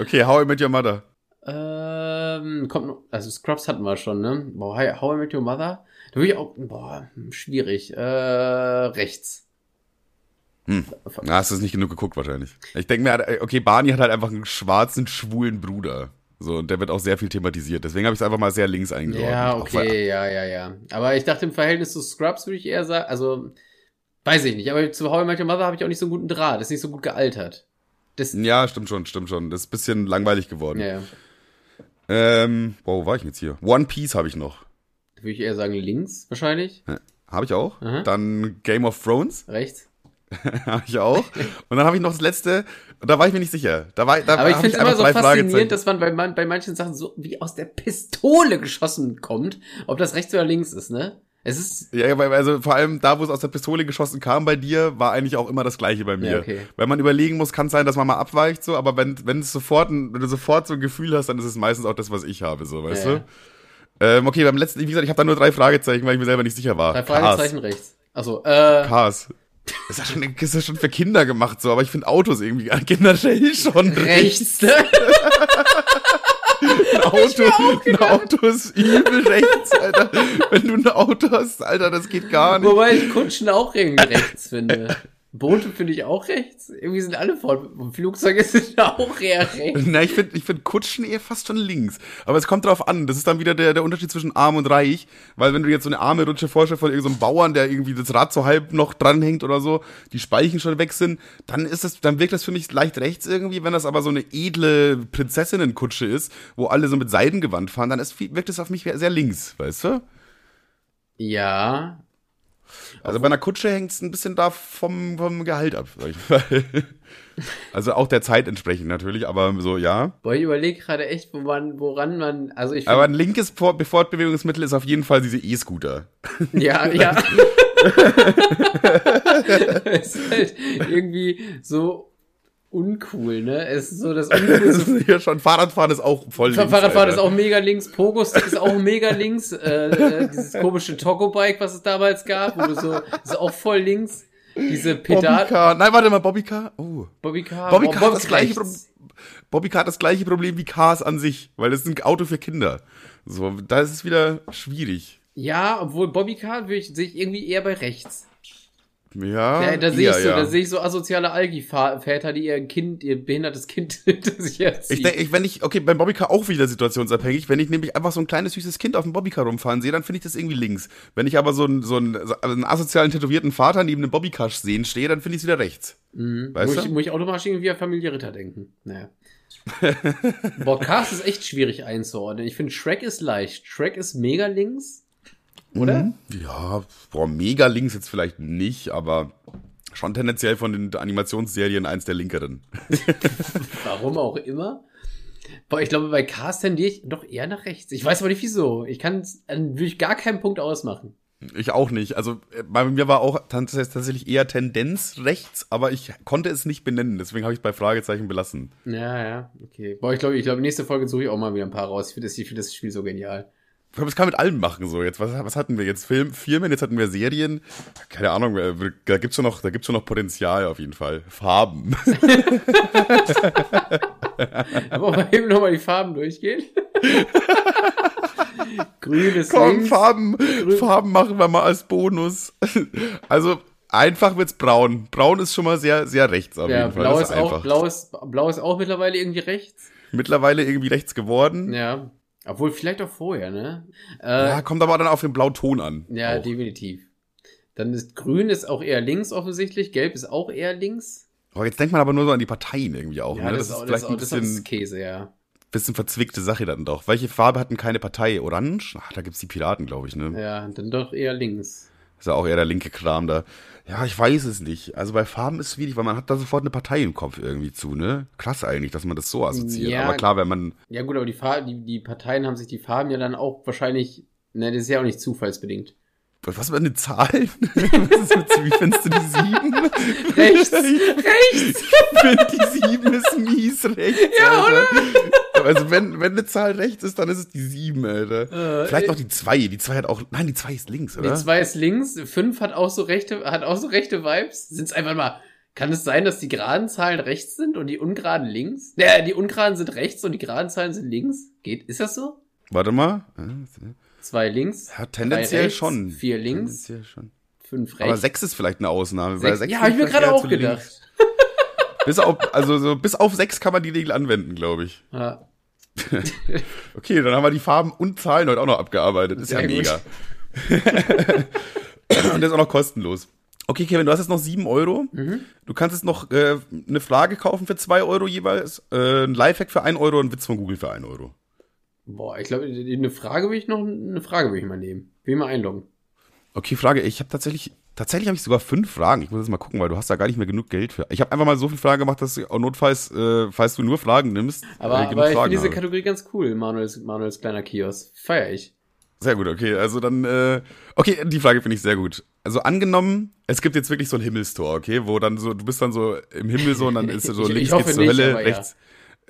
okay, How I Met Your Mother. Ähm, kommt noch, also Scrubs hatten wir schon, ne? Boah, How I Met Your Mother? Da würde ich auch, boah, schwierig. Äh, rechts. Hm. Na, hast du es nicht genug geguckt wahrscheinlich. Ich denke mir, okay, Barney hat halt einfach einen schwarzen, schwulen Bruder. So, und der wird auch sehr viel thematisiert. Deswegen habe ich es einfach mal sehr links eingeordnet. Ja, okay, ja, ja, ja. Aber ich dachte, im Verhältnis zu Scrubs würde ich eher sagen, also, weiß ich nicht. Aber zu How I Met Your Mother habe ich auch nicht so einen guten Draht. Das ist nicht so gut gealtert. Das ja, stimmt schon, stimmt schon. Das ist ein bisschen langweilig geworden. Ja, ja. Ähm, boah, wo war ich jetzt hier? One Piece habe ich noch. Da würde ich eher sagen links, wahrscheinlich. Ja, habe ich auch. Aha. Dann Game of Thrones. Rechts. habe ich auch. Und dann habe ich noch das letzte, da war ich mir nicht sicher. Da war, da Aber ich finde es immer so faszinierend, dass man bei, man bei manchen Sachen so wie aus der Pistole geschossen kommt, ob das rechts oder links ist, ne? Es ist. Ja, weil, also vor allem da, wo es aus der Pistole geschossen kam bei dir, war eigentlich auch immer das Gleiche bei mir. Ja, okay. Wenn man überlegen muss, kann es sein, dass man mal abweicht, so, aber wenn, wenn es sofort, ein- wenn du sofort so ein Gefühl hast, dann ist es meistens auch das, was ich habe, so, weißt Ja, du? Ähm, okay, beim letzten, wie gesagt, ich habe da nur drei Fragezeichen, weil ich mir selber nicht sicher war. Drei Fragezeichen rechts. Achso, äh. Cars. Ist ja schon, ist ja schon für Kinder gemacht, so, aber ich finde Autos irgendwie generell schon Rechts. ne? Ein Auto, ein Auto ist übel rechts, Alter. Wenn du ein Auto hast, Alter, das geht gar nicht. Wobei ich Kutschen auch irgendwie rechts finde. Boote finde ich auch rechts. Irgendwie sind alle fort. Flugzeuge sind auch eher rechts. Na, ich finde ich find Kutschen eher fast schon links. Aber es kommt drauf an. Das ist dann wieder der, der Unterschied zwischen arm und reich. Weil wenn du jetzt so eine arme Rutsche vorstellst von irgendeinem Bauern, der irgendwie das Rad so halb noch dranhängt oder so, die Speichen schon weg sind, dann ist das, dann wirkt das für mich leicht rechts irgendwie. Wenn das aber so eine edle Prinzessinnenkutsche ist, wo alle so mit Seidengewand fahren, dann ist, wirkt das auf mich sehr links, weißt du? Ja. Also bei einer Kutsche hängt es ein bisschen da vom, vom Gehalt ab, sag ich mal. Also auch der Zeit entsprechend natürlich, aber so, ja. Boah, ich überlege gerade echt, wo man, woran man. Also ich Aber ein linkes Fortbewegungsmittel ist auf jeden Fall diese E-Scooter. Ja, ja. es ist halt irgendwie so uncool, ne? Es ist so das ist ja schon, Fahrradfahren ist auch voll links, Fahrradfahren ist auch mega links, Pogo-Stick ist auch mega links, äh, äh, dieses komische Togo-Bike, was es damals gab, wo du so, ist auch voll links. Diese Pedal. Nein, warte mal, Bobbycar. Oh. Bobbycar, Bobbycar Bob- hat das gleiche. Bobbycar hat das gleiche Problem wie Cars an sich, weil das ist ein Auto für Kinder. So, da ist es wieder schwierig. Ja, obwohl Bobbycar würde ich, sehe ich irgendwie eher bei rechts. Ja, Ja, da sehe ich so, ja. da sehe ich so asoziale Algi-Väter, die ihr Kind, ihr behindertes Kind hinter sich herziehen. Ich denke, ich, wenn ich, okay, beim Bobbycar auch wieder situationsabhängig. Wenn ich nämlich einfach so ein kleines süßes Kind auf dem Bobbycar rumfahren sehe, dann finde ich das irgendwie links. Wenn ich aber so einen, so einen, so einen asozialen, tätowierten Vater neben einem Bobbycar sehen stehe, dann finde ich es wieder rechts. Mhm. Weißt muss, du? ich, muss ich automatisch irgendwie an Familie Ritter denken. Naja. Cars ist echt schwierig einzuordnen. Ich finde, Shrek ist leicht. Shrek ist mega links. Oder? Mhm. Ja, boah, mega links jetzt vielleicht nicht, aber schon tendenziell von den Animationsserien eins der linkeren. Warum auch immer. Boah, ich glaube, bei Cars tendiere ich doch eher nach rechts. Ich weiß aber nicht wieso. Ich kann es an wirklich gar keinen Punkt ausmachen. Ich auch nicht. Also äh, bei mir war auch tats- tatsächlich eher Tendenz rechts, aber ich konnte es nicht benennen. Deswegen habe ich es bei Fragezeichen belassen. Ja, ja, okay. Boah, ich glaube, ich glaube, nächste Folge suche ich auch mal wieder ein paar raus. Ich finde das, ich finde das Spiel so genial. Ich glaube, das kann man mit allem machen so. Jetzt was, was hatten wir jetzt? Film, Filmen, jetzt hatten wir Serien. Keine Ahnung. Da gibt's schon noch, da gibt's schon noch Potenzial auf jeden Fall. Farben. Aber mal eben nochmal die Farben durchgehen. Grün ist Komm, links. Farben, Farben machen wir mal als Bonus. Also einfach wird's braun. Braun ist schon mal sehr, sehr rechts auf Ja, jeden Fall. blau Das ist, auch, blau, ist, blau ist auch mittlerweile irgendwie rechts. Mittlerweile irgendwie rechts geworden. Ja. Obwohl, vielleicht auch vorher, ne? Äh, Ja, ja, kommt aber dann auf den Blauton an. auch. definitiv. Dann ist grün ist auch eher links offensichtlich, gelb ist auch eher links. Aber jetzt denkt man aber nur so an die Parteien irgendwie auch. Ja, ne? das, ist auch, das, ist auch, das ist Käse, ja. bisschen verzwickte Sache dann doch. Welche Farbe hatten keine Partei? Orange? Ach, da gibt's die Piraten, glaube ich, ne? Ja, dann doch eher links. Ist ja auch eher der linke Kram da. Ja, ich weiß es nicht. Also bei Farben ist es schwierig, weil man hat da sofort eine Partei im Kopf irgendwie zu, ne? Krass eigentlich, dass man das so assoziiert. Ja. Aber klar, wenn man. Ja gut, aber die, Farben, die, die Parteien haben sich die Farben ja dann auch wahrscheinlich, ne, das ist ja auch nicht zufallsbedingt. Was für eine Zahl? Was ist jetzt, wie findest du die sieben? Rechts, rechts! Ich finde die sieben ist mies rechts. Ja, Alter. Also wenn, wenn eine Zahl rechts ist, dann ist es die sieben, Alter. Äh, Vielleicht noch die zwei. Die zwei hat auch. Nein, die zwei ist links, oder? Die 2 ist links, 5 hat auch so rechte, hat auch so rechte Vibes. Sind es einfach mal, kann es sein, dass die geraden Zahlen rechts sind und die ungeraden links? Ja, die ungeraden sind rechts und die geraden Zahlen sind links? Geht, ist das so? Warte mal. Zwei links, Ja, tendenziell rechts, schon. vier links. Tendenziell schon. fünf rechts. Aber sechs ist vielleicht eine Ausnahme. weil sechs, sechs ja, habe ich mir gerade auch gedacht. Bis auf, also so, bis auf sechs kann man die Regel anwenden, glaube ich. Ja. Okay, dann haben wir die Farben und Zahlen heute auch noch abgearbeitet. Ist ja Sehr gut. mega. und das ist auch noch kostenlos. Okay, Kevin, du hast jetzt noch sieben Euro. Mhm. Du kannst jetzt noch äh, eine Frage kaufen für zwei Euro jeweils, äh, ein Lifehack für ein Euro und einen Witz von Google für ein Euro. Boah, ich glaube, eine Frage will ich noch, eine Frage will ich mal nehmen. Will ich mal einloggen. Okay, Frage. Ich habe tatsächlich, tatsächlich habe ich sogar fünf Fragen. Ich muss jetzt mal gucken, weil du hast da gar nicht mehr genug Geld für. Ich habe einfach mal so viele Fragen gemacht, dass du auch notfalls, äh, falls du nur Fragen nimmst, Aber, äh, aber ich finde diese. Kategorie ganz cool, Manuels, Manuels kleiner Kiosk. Feier ich. Sehr gut, okay. Also dann, äh, okay, die Frage finde ich sehr gut. Also angenommen, es gibt jetzt wirklich so ein Himmelstor, okay, wo dann so, du bist dann so im Himmel so und dann ist so Ich- ich links hoffe geht's zur Hölle, aber ja.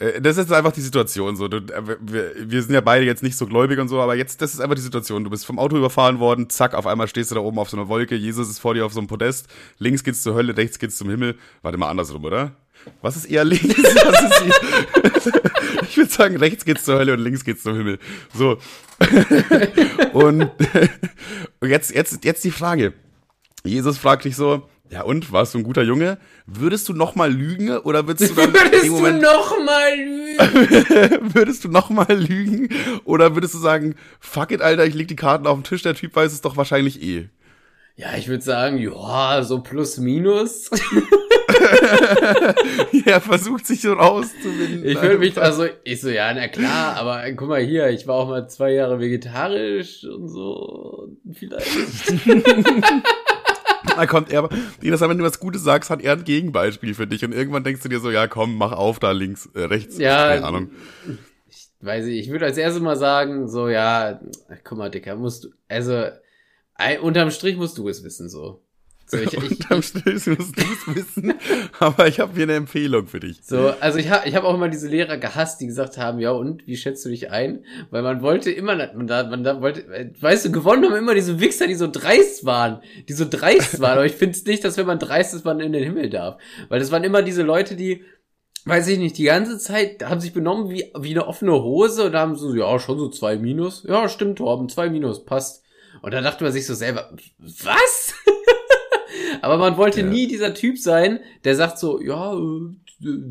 Äh, Das ist einfach die Situation so. Du, äh, wir, wir sind ja beide jetzt nicht so gläubig und so, aber jetzt, das ist einfach die Situation. Du bist vom Auto überfahren worden, zack, auf einmal stehst du da oben auf so einer Wolke, Jesus ist vor dir auf so einem Podest, links geht's zur Hölle, rechts geht's zum Himmel. Warte mal andersrum, oder? Was ist eher links? Ist eher ich würde sagen, rechts geht's zur Hölle und links geht's zum Himmel. So. und und jetzt, jetzt, jetzt die Frage. Jesus fragt dich so, ja und, warst du ein guter Junge? Würdest du noch mal lügen oder würdest du dann Würdest du noch mal lügen? würdest du noch mal lügen oder würdest du sagen, fuck it, Alter, ich leg die Karten auf den Tisch, der Typ weiß es doch wahrscheinlich eh. Ja, ich würde sagen, ja, so plus minus. er versucht sich so rauszuwinden. Ich würde mich, also, ich so, ja, na klar, aber guck mal hier, ich war auch mal zwei Jahre vegetarisch und so, vielleicht. Da kommt er, jedes Mal, wenn du was Gutes sagst, hat er ein Gegenbeispiel für dich und irgendwann denkst du dir so, ja komm, mach auf da links, äh, rechts, Ja, keine Ahnung. Weiß ich, ich würde als erstes mal sagen, so, ja, guck mal, Dicker, musst du, also, ein, unterm Strich musst du es wissen, so. So, ich, ich, Unterm Strich musst du es wissen, aber ich habe hier eine Empfehlung für dich. So, also ich habe ich hab auch immer diese Lehrer gehasst, die gesagt haben, ja und, wie schätzt du dich ein? Weil man wollte immer, man da, man da wollte, äh, weißt du, gewonnen haben immer diese Wichser, die so dreist waren, die so dreist waren. Aber ich finde es nicht, dass wenn man dreist ist, man in den Himmel darf. Weil das waren immer diese Leute, die, weiß ich nicht, die ganze Zeit haben sich benommen wie, wie eine offene Hose und haben so, ja, schon so zwei Minus. Ja, stimmt, Torben, zwei Minus, passt. Und dann dachte man sich so selber, was? Aber man wollte Ja. nie dieser Typ sein, der sagt so, ja, äh,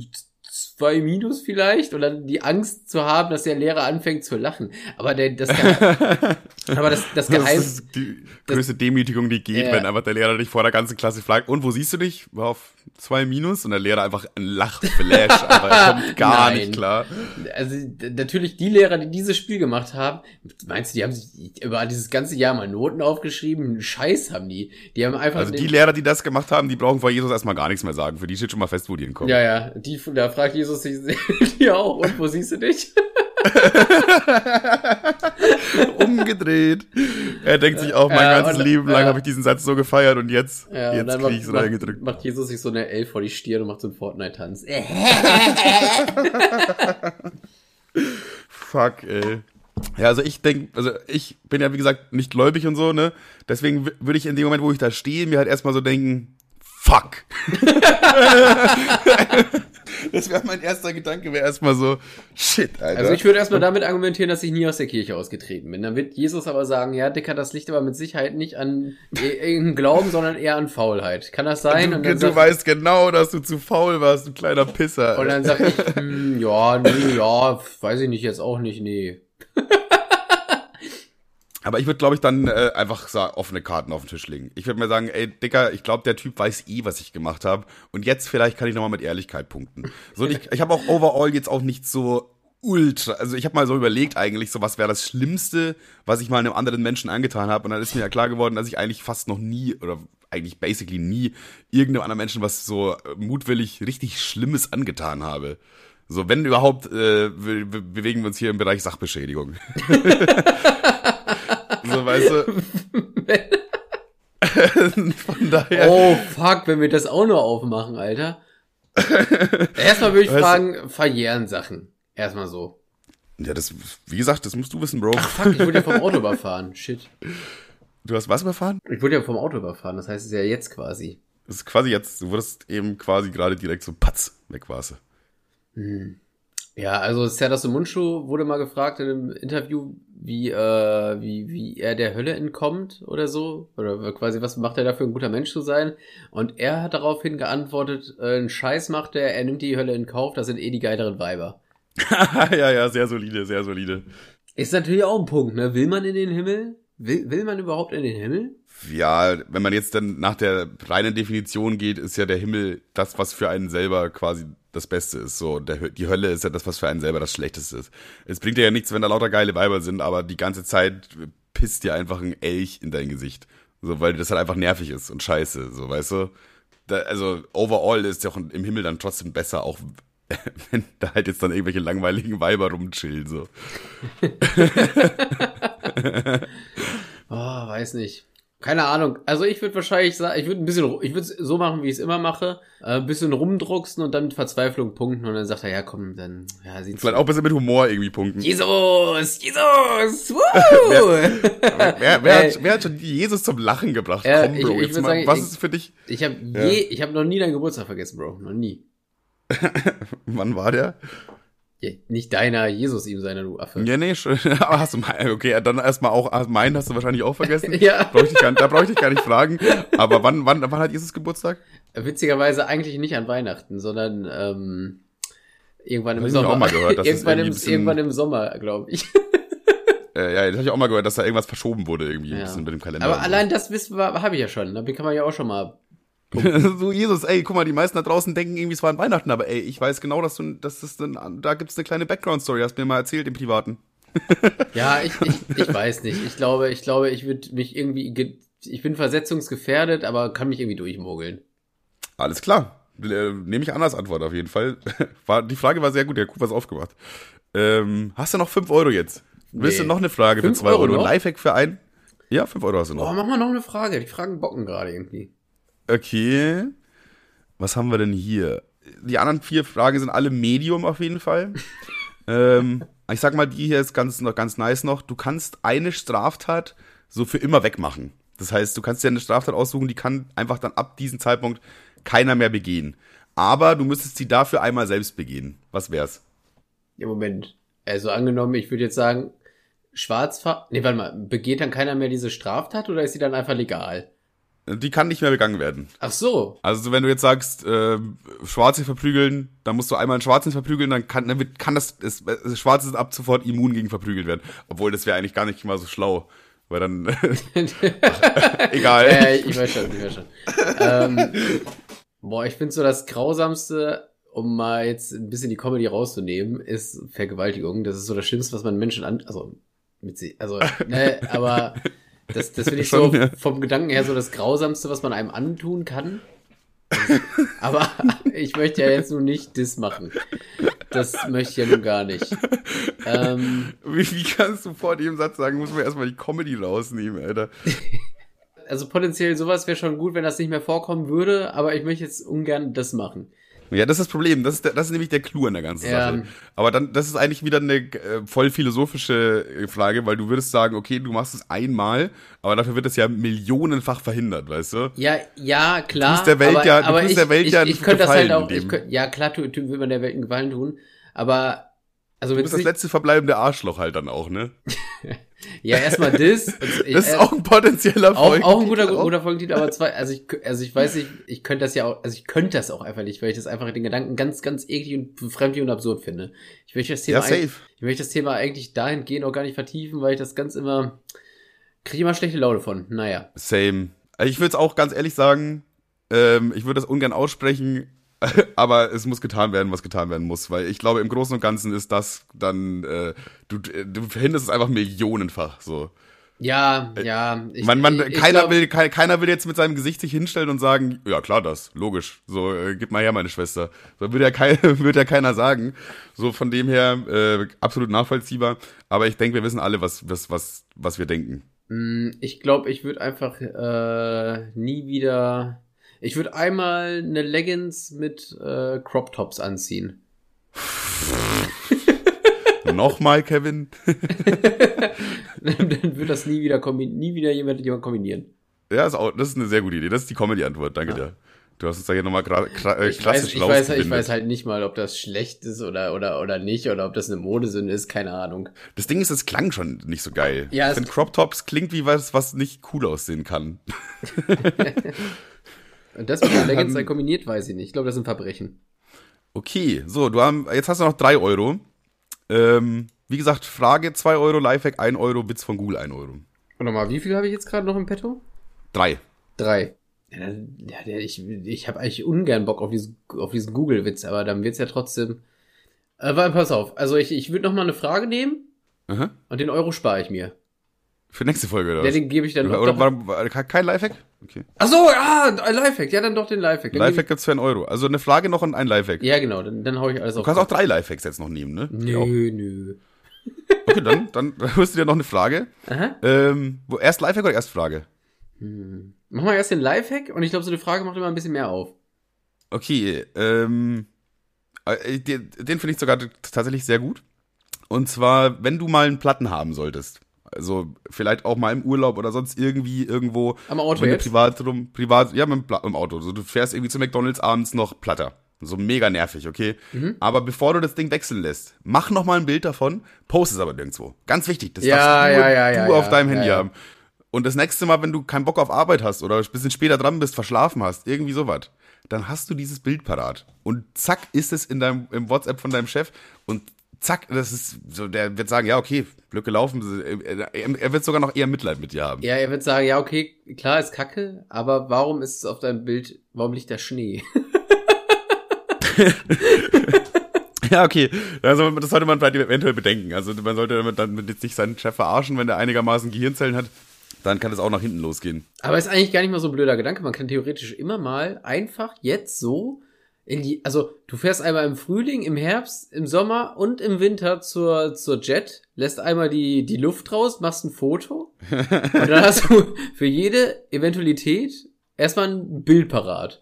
zwei Minus vielleicht, und dann die Angst zu haben, dass der Lehrer anfängt zu lachen. Aber der, das, aber das, das Das Geheim, ist die größte Demütigung, die geht, Ja. wenn einfach der Lehrer dich vor der ganzen Klasse fragt, und wo siehst du dich? War auf zwei Minus und der Lehrer einfach ein Lachflash, aber er kommt gar Nein. nicht klar. also natürlich die Lehrer, die dieses Spiel gemacht haben, meinst du, die haben sich über dieses ganze Jahr mal Noten aufgeschrieben? Scheiß haben die. Die haben einfach Also die Lehrer, die das gemacht haben, die brauchen vor Jesus erstmal gar nichts mehr sagen. Für die steht schon mal fest, wo die hinkommen. Ja, ja, die, da fragt Jesus sich die auch, und wo siehst du dich? Umgedreht. Er denkt sich auch, mein Ja, ganzes und- Leben lang ja. habe ich diesen Satz so gefeiert und jetzt, Ja, jetzt kriege ich so macht, reingedrückt. macht, Jesus sich so eine L vor die Stirn und macht so einen Fortnite-Tanz. Fuck, ey. Ja, also ich denke, also ich bin ja wie gesagt nicht gläubig und so, ne? Deswegen würde ich in dem Moment, wo ich da stehe, mir halt erstmal so denken, fuck. Das wäre mein erster Gedanke, wäre erstmal so, shit, Alter. Also ich würde erstmal damit argumentieren, dass ich nie aus der Kirche ausgetreten bin. Dann wird Jesus aber sagen, ja, Dicker, das liegt aber mit Sicherheit nicht an irgendeinem Glauben, sondern eher an Faulheit. Kann das sein? du, und dann, du sag, weißt genau, dass du zu faul warst, du kleiner Pisser. und dann sag ich, hm, ja, nee, ja, weiß ich nicht, jetzt auch nicht, nee. Aber ich würde, glaube ich, dann äh, einfach so offene Karten auf den Tisch legen. Ich würde mir sagen, ey, Dicker, ich glaube, der Typ weiß eh, was ich gemacht habe. Und jetzt vielleicht kann ich nochmal mit Ehrlichkeit punkten. So, ich, ich habe auch overall jetzt auch nicht so ultra. Also ich habe mal so überlegt eigentlich, so was wäre das Schlimmste, was ich mal einem anderen Menschen angetan habe. Und dann ist mir ja klar geworden, dass ich eigentlich fast noch nie oder eigentlich basically nie irgendeinem anderen Menschen was so mutwillig richtig Schlimmes angetan habe. So, wenn überhaupt, äh, be bewegen wir uns hier im Bereich Sachbeschädigung. weißt du. Von daher. Oh, fuck, wenn wir das auch noch aufmachen, Alter. Erstmal würde ich Weißt fragen, verjähren Sachen. Erstmal so. Ja, das, wie gesagt, das musst du wissen, Bro. Fuck, ich wurde ja vom Auto überfahren. Shit. Du hast was überfahren? Ich wurde ja vom Auto überfahren, das heißt, es ist ja jetzt quasi. Das ist quasi jetzt, du wurdest eben quasi gerade direkt so patz, weg warst du. Ja, also Serdas Mundschuh wurde mal gefragt in einem Interview, wie, äh, wie, wie er der Hölle entkommt oder so. Oder quasi, was macht er dafür, ein guter Mensch zu sein? Und er hat daraufhin geantwortet, äh, einen Scheiß macht er, er nimmt die Hölle in Kauf, das sind eh die geileren Weiber. ja, ja, sehr solide, sehr solide. Ist natürlich auch ein Punkt, ne? Will man in den Himmel? Will, will man überhaupt in den Himmel? Ja, wenn man jetzt dann nach der reinen Definition geht, ist ja der Himmel das, was für einen selber quasi das Beste ist. So, der, die Hölle ist ja das, was für einen selber das Schlechteste ist. Es bringt dir ja nichts, wenn da lauter geile Weiber sind, aber die ganze Zeit pisst dir einfach ein Elch in dein Gesicht. So, weil das halt einfach nervig ist und scheiße, so, weißt du? Da, also, overall ist ja auch im Himmel dann trotzdem besser, auch wenn da halt jetzt dann irgendwelche langweiligen Weiber rumchillen, so. oh, weiß nicht. Keine Ahnung. Also ich würde wahrscheinlich sagen, ich würde ein bisschen, ich würde es so machen, wie ich es immer mache. Äh, ein bisschen rumdrucksen und dann mit Verzweiflung punkten und dann sagt er, ja komm, dann, ja, sieht's Vielleicht auch ein bisschen mit Humor irgendwie punkten. Jesus! Jesus! Wer, wer, wer, hat, wer hat schon Jesus zum Lachen gebracht? Äh, komm, Bro, ich, ich mal, sagen, was ich, ist für dich? Ich habe ja. je, ich habe noch nie deinen Geburtstag vergessen, Bro. Noch nie. Wann war der? Nicht deiner, Jesus ihm seiner, du Affe. Ja, nee, schon. Aber hast du mal, okay, dann erstmal auch, ah, meinen hast du wahrscheinlich auch vergessen. ja. Brauch ich gar, da brauche ich dich gar nicht fragen. Aber wann, wann, wann hat Jesus Geburtstag? Witzigerweise eigentlich nicht an Weihnachten, sondern ähm, irgendwann im Sommer. Ich auch mal gehört, dass irgendwann, im, irgendwann im Sommer, glaube ich. Äh, ja, das habe ich auch mal gehört, dass da irgendwas verschoben wurde irgendwie ja. ein bisschen mit dem Kalender. Aber allein das wissen wir, habe ich ja schon. Da kann man ja auch schon mal so, Jesus, ey, guck mal, die meisten da draußen denken irgendwie, es war an Weihnachten, aber ey, ich weiß genau, dass du, dass das dann, da gibt's eine kleine Background-Story, hast du mir mal erzählt im Privaten. ja, ich, ich, ich weiß nicht. Ich glaube, ich glaube, ich würde mich irgendwie, ich bin versetzungsgefährdet, aber kann mich irgendwie durchmogeln. Alles klar. Äh, nehme ich an als Antwort auf jeden Fall. War, die Frage war sehr gut, der Kuh was aufgemacht. Ähm, hast du noch 5 Euro jetzt? Nee. Willst du noch eine Frage für 2 Euro? Euro? Lifehack für einen? Ja, 5 Euro hast du noch. Boah, mach mal noch eine Frage. Die Fragen bocken gerade irgendwie. Okay. Was haben wir denn hier? Die anderen vier Fragen sind alle Medium auf jeden Fall. ähm, ich sag mal, die hier ist ganz, noch ganz nice noch. Du kannst eine Straftat so für immer wegmachen. Das heißt, du kannst dir eine Straftat aussuchen, die kann einfach dann ab diesem Zeitpunkt keiner mehr begehen. Aber du müsstest sie dafür einmal selbst begehen. Was wär's? Ja, Moment. Also angenommen, ich würde jetzt sagen, Schwarzfahr... Nee, warte mal, begeht dann keiner mehr diese Straftat oder ist sie dann einfach legal? Die kann nicht mehr begangen werden. Ach so. Also wenn du jetzt sagst, äh, Schwarze verprügeln, dann musst du einmal einen Schwarzen verprügeln, dann kann, dann kann das, das, das Schwarze ist ab sofort immun gegen verprügelt werden. Obwohl das wäre eigentlich gar nicht mal so schlau. Weil dann. egal. Ja, ich weiß schon, ich weiß schon. ähm, boah, ich finde so das Grausamste, um mal jetzt ein bisschen die Comedy rauszunehmen, ist Vergewaltigung. Das ist so das Schlimmste, was man Menschen an. Also, mit sie. Also, ne, aber. Das, das finde ich so ja. vom Gedanken her so das Grausamste, was man einem antun kann. Aber ich möchte ja jetzt nur nicht das machen. Das möchte ich ja nun gar nicht. Ähm, wie, wie kannst du vor dem Satz sagen, muss man erstmal die Comedy rausnehmen, Alter? Also potenziell sowas wäre schon gut, wenn das nicht mehr vorkommen würde, aber ich möchte jetzt ungern das machen. Ja, das ist das Problem. Das ist, der, das ist nämlich der Clou an der ganzen ja. Sache. Aber dann, das ist eigentlich wieder eine äh, voll philosophische äh, Frage, weil du würdest sagen, okay, du machst es einmal, aber dafür wird es ja millionenfach verhindert, weißt du? Ja, ja, klar. Du tust der Welt aber, ja, du aber ich, der Welt ich, ja ich, ich könnte das halt auch, ich könnt, ja, klar, tu, tu, will man der Welt einen Gefallen tun, aber also du bist das letzte verbleibende Arschloch halt dann auch, ne? ja, erstmal das. das ist äh, auch ein potenzieller Folgentitel. Auch, auch ein guter, guter Folgentitel, aber zwei, also ich, also ich weiß nicht, ich könnte das ja auch, also ich könnte das auch einfach nicht, weil ich das einfach den Gedanken ganz, ganz eklig und befremdlich und absurd finde. Ich möchte das Thema, ja, safe. ich möchte das Thema eigentlich dahingehend auch gar nicht vertiefen, weil ich das ganz immer, kriege ich immer schlechte Laune von. Naja. Same. Also ich würde es auch ganz ehrlich sagen, ähm, ich würde das ungern aussprechen, aber es muss getan werden, was getan werden muss, weil ich glaube, im Großen und Ganzen ist das dann, äh, du, du verhinderst es einfach millionenfach so. Ja, äh, ja. Ich, man, man, ich, keiner glaub, will, keiner will jetzt mit seinem Gesicht sich hinstellen und sagen, ja klar, das, logisch. So, äh, gib mal her, meine Schwester. So würde ja, kein, würde ja keiner sagen. So von dem her äh, absolut nachvollziehbar. Aber ich denke, wir wissen alle, was, was, was, was wir denken. Mm, ich glaube, ich würde einfach äh, nie wieder ich würde einmal eine Leggings mit äh, Crop Tops anziehen. Nochmal, Kevin. Dann wird das nie wieder nie wieder jemand, jemand kombinieren. Ja, ist auch, das ist eine sehr gute Idee. Das ist die Comedy-Antwort. Danke ja. dir. Du hast uns da hier nochmal äh, klassisch ich weiß, ich weiß, ich weiß halt nicht mal, ob das schlecht ist oder, oder, oder nicht, oder ob das eine Modesünde ist, keine Ahnung. Das Ding ist, es klang schon nicht so geil. Ja, ich finde, Crop Tops klingt wie was, was nicht cool aussehen kann. Und das mit der Leggings sei kombiniert, weiß ich nicht. Ich glaube, das sind Verbrechen. Okay, so, du haben, jetzt hast du noch drei Euro. Ähm, wie gesagt, Frage 2 Euro, Lifehack 1 Euro, Witz von Google 1 Euro. Und nochmal, wie viel habe ich jetzt gerade noch im Petto? Drei. Drei. Ja, ja ich, ich habe eigentlich ungern Bock auf diesen, auf diesen Google-Witz, aber dann wird's ja trotzdem. Aber äh, pass auf, also ich, ich würde noch mal eine Frage nehmen Aha. und den Euro spare ich mir. Für nächste Folge, oder? Ja, den gebe ich dann Oder, oder war, kein Lifehack? Okay. Ach so, ja, ein Lifehack. Ja, dann doch den Lifehack. Dann Lifehack gibt's für einen Euro. Also eine Frage noch und ein Lifehack. Ja, genau, dann, dann hau ich alles Du auf. kannst auch drei Lifehacks jetzt noch nehmen, ne? Nö, nö. Okay, dann, dann hörst du dir noch eine Frage. Aha. Ähm, wo, erst Lifehack oder erst Frage? Mach mal erst den Lifehack und ich glaube, so eine Frage macht immer ein bisschen mehr auf. Okay, ähm, äh, den, den finde ich sogar tatsächlich sehr gut. Und zwar, wenn du mal einen Platten haben solltest, also vielleicht auch mal im Urlaub oder sonst irgendwie irgendwo, Am Auto jetzt? privat rum, privat, ja, mit dem, Auto, also du fährst irgendwie zu McDonalds abends noch Platter. So mega nervig, okay? Mhm. Aber bevor du das Ding wechseln lässt, mach noch mal ein Bild davon, post es aber nirgendwo. Ganz wichtig, das Ja, darfst nur ja, ja, du ja, auf ja, deinem ja, Handy ja. haben. Und das nächste Mal, wenn du keinen Bock auf Arbeit hast oder ein bisschen später dran bist, verschlafen hast, irgendwie sowas, dann hast du dieses Bild parat. Und zack, ist es in deinem, im WhatsApp von deinem Chef und zack, das ist so, der wird sagen, ja, okay, Glück gelaufen. Er, er wird sogar noch eher Mitleid mit dir haben. Ja, er wird sagen, ja, okay, klar ist kacke, aber warum ist es auf deinem Bild, warum liegt da Schnee? Ja, okay. Also das sollte man vielleicht eventuell bedenken. Also man sollte damit dann jetzt nicht seinen Chef verarschen, wenn der einigermaßen Gehirnzellen hat. Dann kann es auch nach hinten losgehen. Aber ist eigentlich gar nicht mal so ein blöder Gedanke. Man kann theoretisch immer mal einfach jetzt so in die, also du fährst einmal im Frühling, im Herbst, im Sommer und im Winter zur, zur Jet, lässt einmal die, die Luft raus, machst ein Foto und dann hast du für jede Eventualität erstmal ein Bild parat.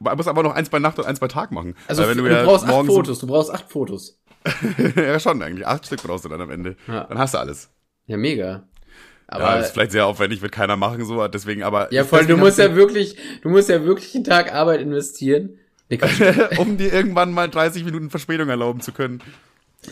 Man muss aber noch eins bei Nacht und eins bei Tag machen. Also wenn du, ja brauchst acht morgens- Fotos, du brauchst acht Fotos. ja, schon eigentlich. Acht Stück brauchst du dann am Ende. Ja. Dann hast du alles. Ja, mega. Aber ja, ist vielleicht sehr aufwendig, wird keiner machen so, deswegen aber. Ja, vor allem, du musst ja wirklich, du musst ja wirklich einen Tag Arbeit investieren. Um dir irgendwann mal 30 Minuten Verspätung erlauben zu können.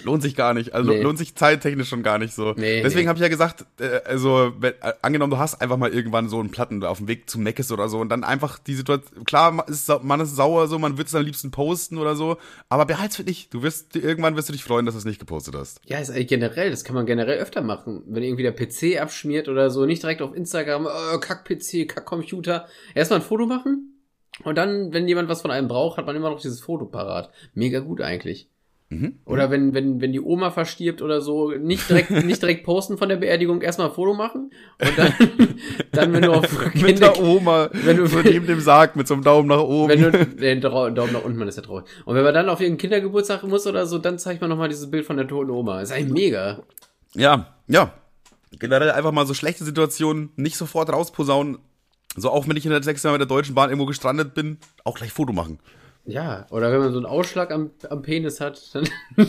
Lohnt sich gar nicht. Also Nee. lohnt sich zeittechnisch schon gar nicht so. Nee, Deswegen nee. habe ich ja gesagt, äh, also wenn, äh, angenommen, du hast einfach mal irgendwann so einen Platten auf dem Weg zu Meckes oder so und dann einfach die Situation, klar, man ist, man ist sauer so, man wird es am liebsten posten oder so, aber behalt's für dich. Du wirst, irgendwann wirst du dich freuen, dass du es nicht gepostet hast. Ja, ist eigentlich generell, das kann man generell öfter machen. Wenn irgendwie der PC abschmiert oder so, nicht direkt auf Instagram, äh, Kack-PC, Kack-Computer. Erstmal ein Foto machen und dann, wenn jemand was von einem braucht, hat man immer noch dieses Foto parat. Mega gut eigentlich. Mhm. Oder wenn, wenn, wenn die Oma verstirbt oder so, nicht direkt, nicht direkt posten von der Beerdigung, erstmal ein Foto machen und dann, dann wenn du auf Mit der Oma, wenn du- neben dem Sarg mit so einem Daumen nach oben. wenn du den Daumen nach unten, man ist ja traurig. Und wenn man dann auf ihren Kindergeburtstag muss oder so, dann zeigt man nochmal dieses Bild von der toten Oma. ist eigentlich mega. Ja, ja. Generell einfach mal so schlechte Situationen nicht sofort rausposaunen. So auch wenn ich in der sechsten Mal mit der Deutschen Bahn irgendwo gestrandet bin, auch gleich Foto machen. Ja, oder wenn man so einen Ausschlag am, am Penis hat, dann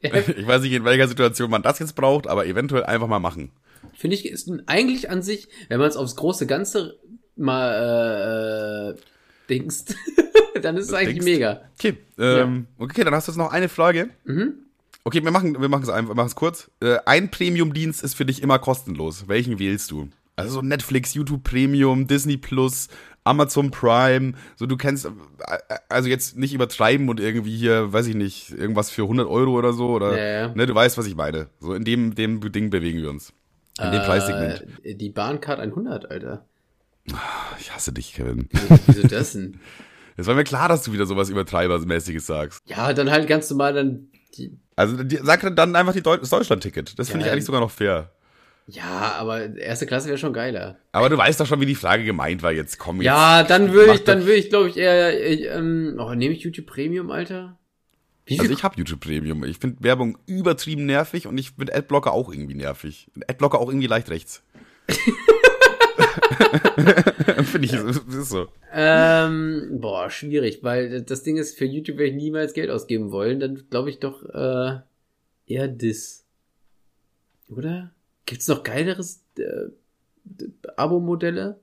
Ich weiß nicht, in welcher Situation man das jetzt braucht, aber eventuell einfach mal machen. finde ich, ist eigentlich an sich, wenn man es aufs große Ganze mal äh, dingst, dann ist es eigentlich mega. Okay, ähm, okay, dann hast du jetzt noch eine Frage. Mhm. Okay, wir machen wir machen es einfach, wir machen es kurz. Äh, ein Premium-Dienst ist für dich immer kostenlos. Welchen wählst du? Also so Netflix, YouTube Premium, Disney Plus, Amazon Prime. So du kennst, äh, also jetzt nicht übertreiben und irgendwie hier, weiß ich nicht, irgendwas für 100 Euro oder so oder. Ja, ja. Ne, du weißt, was ich meine. So in dem dem Ding bewegen wir uns. In dem Preissegment. Äh, die Bahncard 100, Alter. Ich hasse dich, Kevin. Wieso das denn? Es war mir klar, dass du wieder sowas Übertreibermäßiges sagst. Ja, dann halt ganz normal dann die, Also die, sag dann einfach die Deu das Deutschland-Ticket. Das finde Ja, ich eigentlich sogar noch fair. Ja, aber erste Klasse wäre schon geiler. Aber du weißt doch schon, wie die Frage gemeint war jetzt. Komm jetzt. Ja, dann würde ich, dann würde ich, glaube ich, eher, ich, ähm, oh, nehme ich YouTube Premium, Alter? Wie Also ich habe YouTube Premium. Ich finde Werbung übertrieben nervig und ich finde Adblocker auch irgendwie nervig. Adblocker auch irgendwie leicht rechts. finde ich, es ist so. Ähm, boah, schwierig, weil das Ding ist, für YouTube werde ich niemals Geld ausgeben wollen. Dann glaube ich doch äh, eher das. Oder? Gibt's noch geileres äh, Abo-Modelle?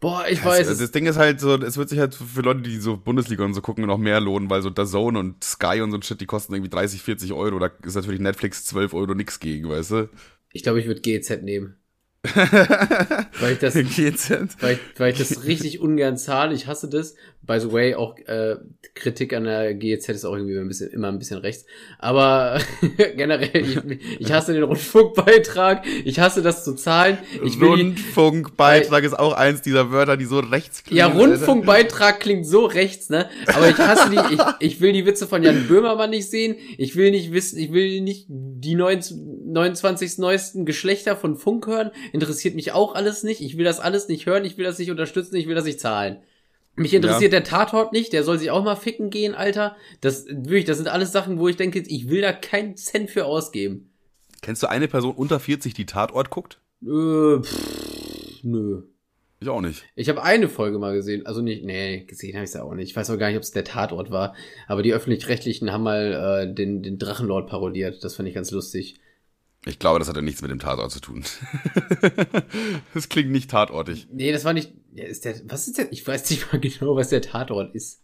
Boah, ich weiß es. das Ding ist halt so, es wird sich halt für Leute, die so Bundesliga und so gucken, noch mehr lohnen, weil so Zone und Sky und so ein Shit, die kosten irgendwie 30, 40 Euro. Da ist natürlich Netflix 12 Euro nix gegen, weißt du? Ich glaube, ich würde GZ nehmen. weil ich das, jetzt? weil weil ich das richtig ungern zahle. Ich hasse das. By the way, auch äh, Kritik an der GEZ ist auch irgendwie ein bisschen, immer ein bisschen rechts. Aber generell, ich, ich hasse den Rundfunkbeitrag. Ich hasse das zu zahlen. Ich Rundfunkbeitrag ist auch eins dieser Wörter, die so rechts klingen. ja. Rundfunkbeitrag klingt so rechts, ne? Aber ich hasse die, ich, ich will die Witze von Jan Böhmermann nicht sehen. Ich will nicht wissen, ich will nicht die 29, 29 neuesten Geschlechter von Funk hören. Interessiert mich auch alles nicht, ich will das alles nicht hören, ich will das nicht unterstützen, ich will das nicht zahlen. Mich interessiert ja. der Tatort nicht, der soll sich auch mal ficken gehen, Alter. Das, wirklich, das sind alles Sachen, wo ich denke, ich will da keinen Cent für ausgeben. Kennst du eine Person unter 40, die Tatort guckt? Äh, pff, nö. Ich auch nicht. Ich habe eine Folge mal gesehen, also nicht, nee, gesehen habe ich es auch nicht. Ich weiß auch gar nicht, ob es der Tatort war, aber die öffentlich-rechtlichen haben mal äh, den, den Drachenlord parodiert. Das fand ich ganz lustig. Ich glaube, das hat ja nichts mit dem Tatort zu tun. das klingt nicht tatortig. Nee, das war nicht. Ist der, was ist der? Ich weiß nicht mal genau, was der Tatort ist.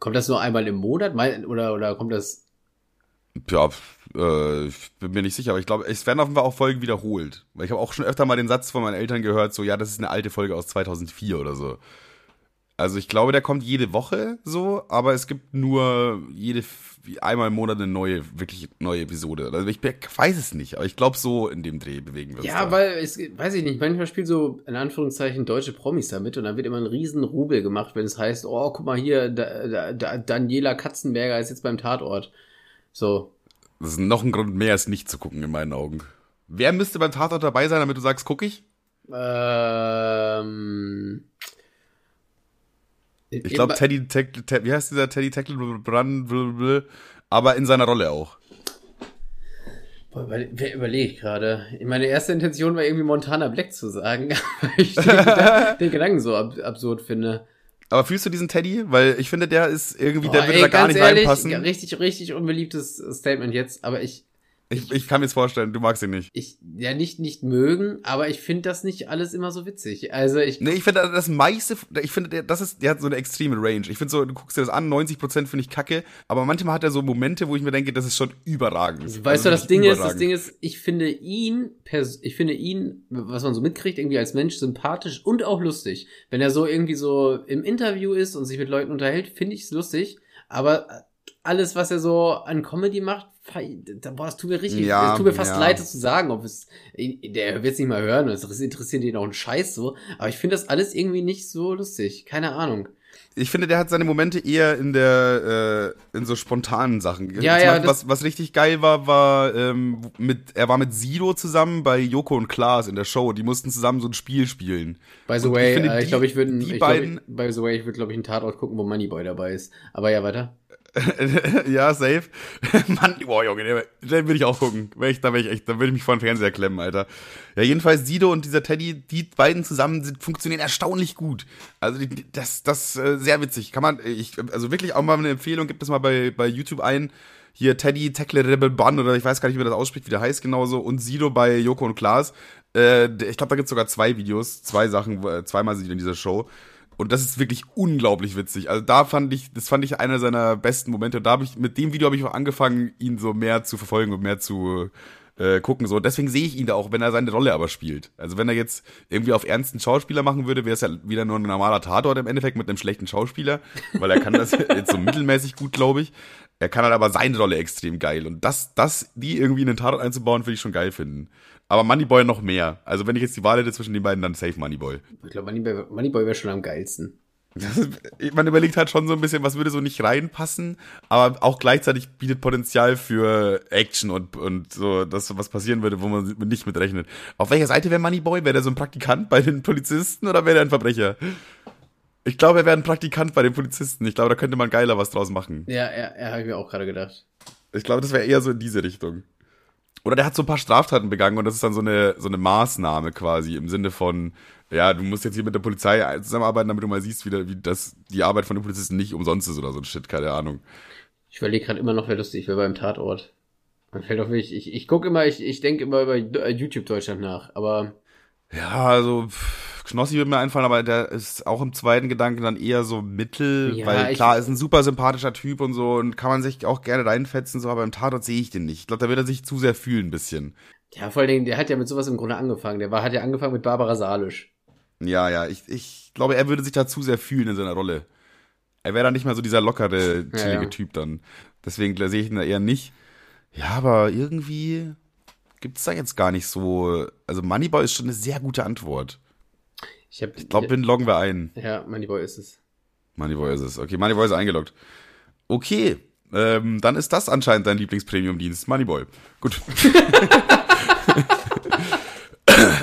Kommt das nur einmal im Monat? Oder, oder kommt das. Ja, äh, ich bin mir nicht sicher, aber ich glaube, es werden Fall auch Folgen wiederholt. Weil ich habe auch schon öfter mal den Satz von meinen Eltern gehört, so, ja, das ist eine alte Folge aus 2004 oder so. Also ich glaube, der kommt jede Woche so, aber es gibt nur jede einmal im Monat eine neue, wirklich neue Episode. Also ich weiß es nicht, aber ich glaube so in dem Dreh bewegen wir uns. Ja, da. weil es weiß ich nicht, manchmal spielt so in Anführungszeichen deutsche Promis damit und dann wird immer ein riesen Rubel gemacht, wenn es heißt, oh, guck mal hier, da, da, da, Daniela Katzenberger ist jetzt beim Tatort. So. Das ist noch ein Grund mehr, es nicht zu gucken in meinen Augen. Wer müsste beim Tatort dabei sein, damit du sagst, guck ich? Ähm ich glaube, Teddy, Teddy, Teddy, wie heißt dieser Teddy Tackle, aber in seiner Rolle auch. Boah, wer überlegt gerade? Meine erste Intention war irgendwie Montana Black zu sagen, weil ich den, Gedanken, den Gedanken so ab, absurd finde. Aber fühlst du diesen Teddy? Weil ich finde, der ist irgendwie, Boah, der würde ey, da gar nicht ehrlich, reinpassen. Richtig, richtig unbeliebtes Statement jetzt, aber ich, ich, ich kann mir jetzt vorstellen, du magst ihn nicht. Ich, ja, nicht, nicht mögen, aber ich finde das nicht alles immer so witzig. Also ich. Nee, ich finde das meiste, ich finde, das ist, der hat so eine extreme Range. Ich finde so, du guckst dir das an, 90% finde ich kacke, aber manchmal hat er so Momente, wo ich mir denke, das ist schon überragend. Weißt also du, das Ding überragend. ist, das Ding ist, ich finde ihn, ich finde ihn, was man so mitkriegt, irgendwie als Mensch sympathisch und auch lustig. Wenn er so irgendwie so im Interview ist und sich mit Leuten unterhält, finde ich es lustig, aber alles, was er so an Comedy macht, boah, es tut mir richtig, ja, es tut mir fast ja. leid, das zu sagen, ob es, der wird es nicht mal hören, es interessiert ihn auch ein Scheiß so, aber ich finde das alles irgendwie nicht so lustig, keine Ahnung. Ich finde, der hat seine Momente eher in der, äh, in so spontanen Sachen. Ja, Zum ja. Beispiel, was, was richtig geil war, war, ähm, mit, er war mit Sido zusammen bei Joko und Klaas in der Show. Die mussten zusammen so ein Spiel spielen. By the way, ich, äh, ich glaube, ich würde, ich glaub, by the way, ich würde, glaube ich, einen Tatort gucken, wo Moneyboy dabei ist. Aber ja, weiter. ja, safe. Mann, boah, Junge, den, will ich auch gucken. Da ich will ich mich vor den Fernseher klemmen, Alter. Ja, jedenfalls Sido und dieser Teddy, die beiden zusammen sind, funktionieren erstaunlich gut. Also das, das äh, sehr witzig. Kann man, ich, also wirklich auch mal eine Empfehlung, gibt es mal bei, bei YouTube ein. Hier Teddy Tackle Rebel Bun oder ich weiß gar nicht, wie das ausspricht, wie der heißt genauso. Und Sido bei Joko und Klaas. Äh, ich glaube, da gibt's sogar zwei Videos, zwei Sachen, zweimal sind die in dieser Show. Und das ist wirklich unglaublich witzig. Also da fand ich, das fand ich einer seiner besten Momente. Und da habe ich, mit dem Video habe ich auch angefangen, ihn so mehr zu verfolgen und mehr zu äh, gucken. So, deswegen sehe ich ihn da auch, wenn er seine Rolle aber spielt. Also wenn er jetzt irgendwie auf ernsten Schauspieler machen würde, wäre es ja wieder nur ein normaler Tatort im Endeffekt mit einem schlechten Schauspieler, weil er kann das jetzt so mittelmäßig gut, glaube ich. Er kann halt aber seine Rolle extrem geil. Und das, das, die irgendwie in den Tatort einzubauen, würde ich schon geil finden. Aber Moneyboy noch mehr. Also wenn ich jetzt die Wahl hätte zwischen den beiden, dann safe Moneyboy. Ich glaube, Moneyboy, Moneyboy wäre schon am geilsten. Ist, man überlegt halt schon so ein bisschen, was würde so nicht reinpassen, aber auch gleichzeitig bietet Potenzial für Action und, und so, das, was passieren würde, wo man nicht mit rechnet. Auf welcher Seite wäre Moneyboy? Wäre der so ein Praktikant bei den Polizisten oder wäre der ein Verbrecher? Ich glaube, er wäre ein Praktikant bei den Polizisten. Ich glaube, da könnte man geiler was draus machen. Ja, ja, ja habe ich mir auch gerade gedacht. Ich glaube, das wäre eher so in diese Richtung. Oder der hat so ein paar Straftaten begangen und das ist dann so eine, so eine Maßnahme quasi im Sinne von, ja, du musst jetzt hier mit der Polizei zusammenarbeiten, damit du mal siehst, wie, wie das, die Arbeit von den Polizisten nicht umsonst ist oder so ein Shit, keine Ahnung. Ich überlege gerade immer noch, wer lustig wäre beim Tatort. Man fällt auf mich, ich, ich gucke immer, ich, ich denke immer über YouTube Deutschland nach, aber. Ja, also, pff, Knossi wird mir einfallen, aber der ist auch im zweiten Gedanken dann eher so mittel, ja, weil klar, ist ein super sympathischer Typ und so und kann man sich auch gerne reinfetzen, so, aber im Tatort sehe ich den nicht. Ich glaube, da wird er sich zu sehr fühlen ein bisschen. Ja, vor allen Dingen, der hat ja mit sowas im Grunde angefangen. Der war, hat ja angefangen mit Barbara Salisch. Ja, ja, ich, ich glaube, er würde sich da zu sehr fühlen in seiner Rolle. Er wäre dann nicht mehr so dieser lockere, chillige ja, ja. Typ dann. Deswegen sehe ich ihn da eher nicht. Ja, aber irgendwie gibt's da jetzt gar nicht so. Also Moneyboy ist schon eine sehr gute Antwort. Ich, ich glaube, den loggen wir ein. Ja, Moneyboy ist es. Moneyboy ist es. Okay, Moneyboy ist eingeloggt. Okay, ähm, dann ist das anscheinend dein Lieblingspremium-Dienst, Moneyboy. Gut.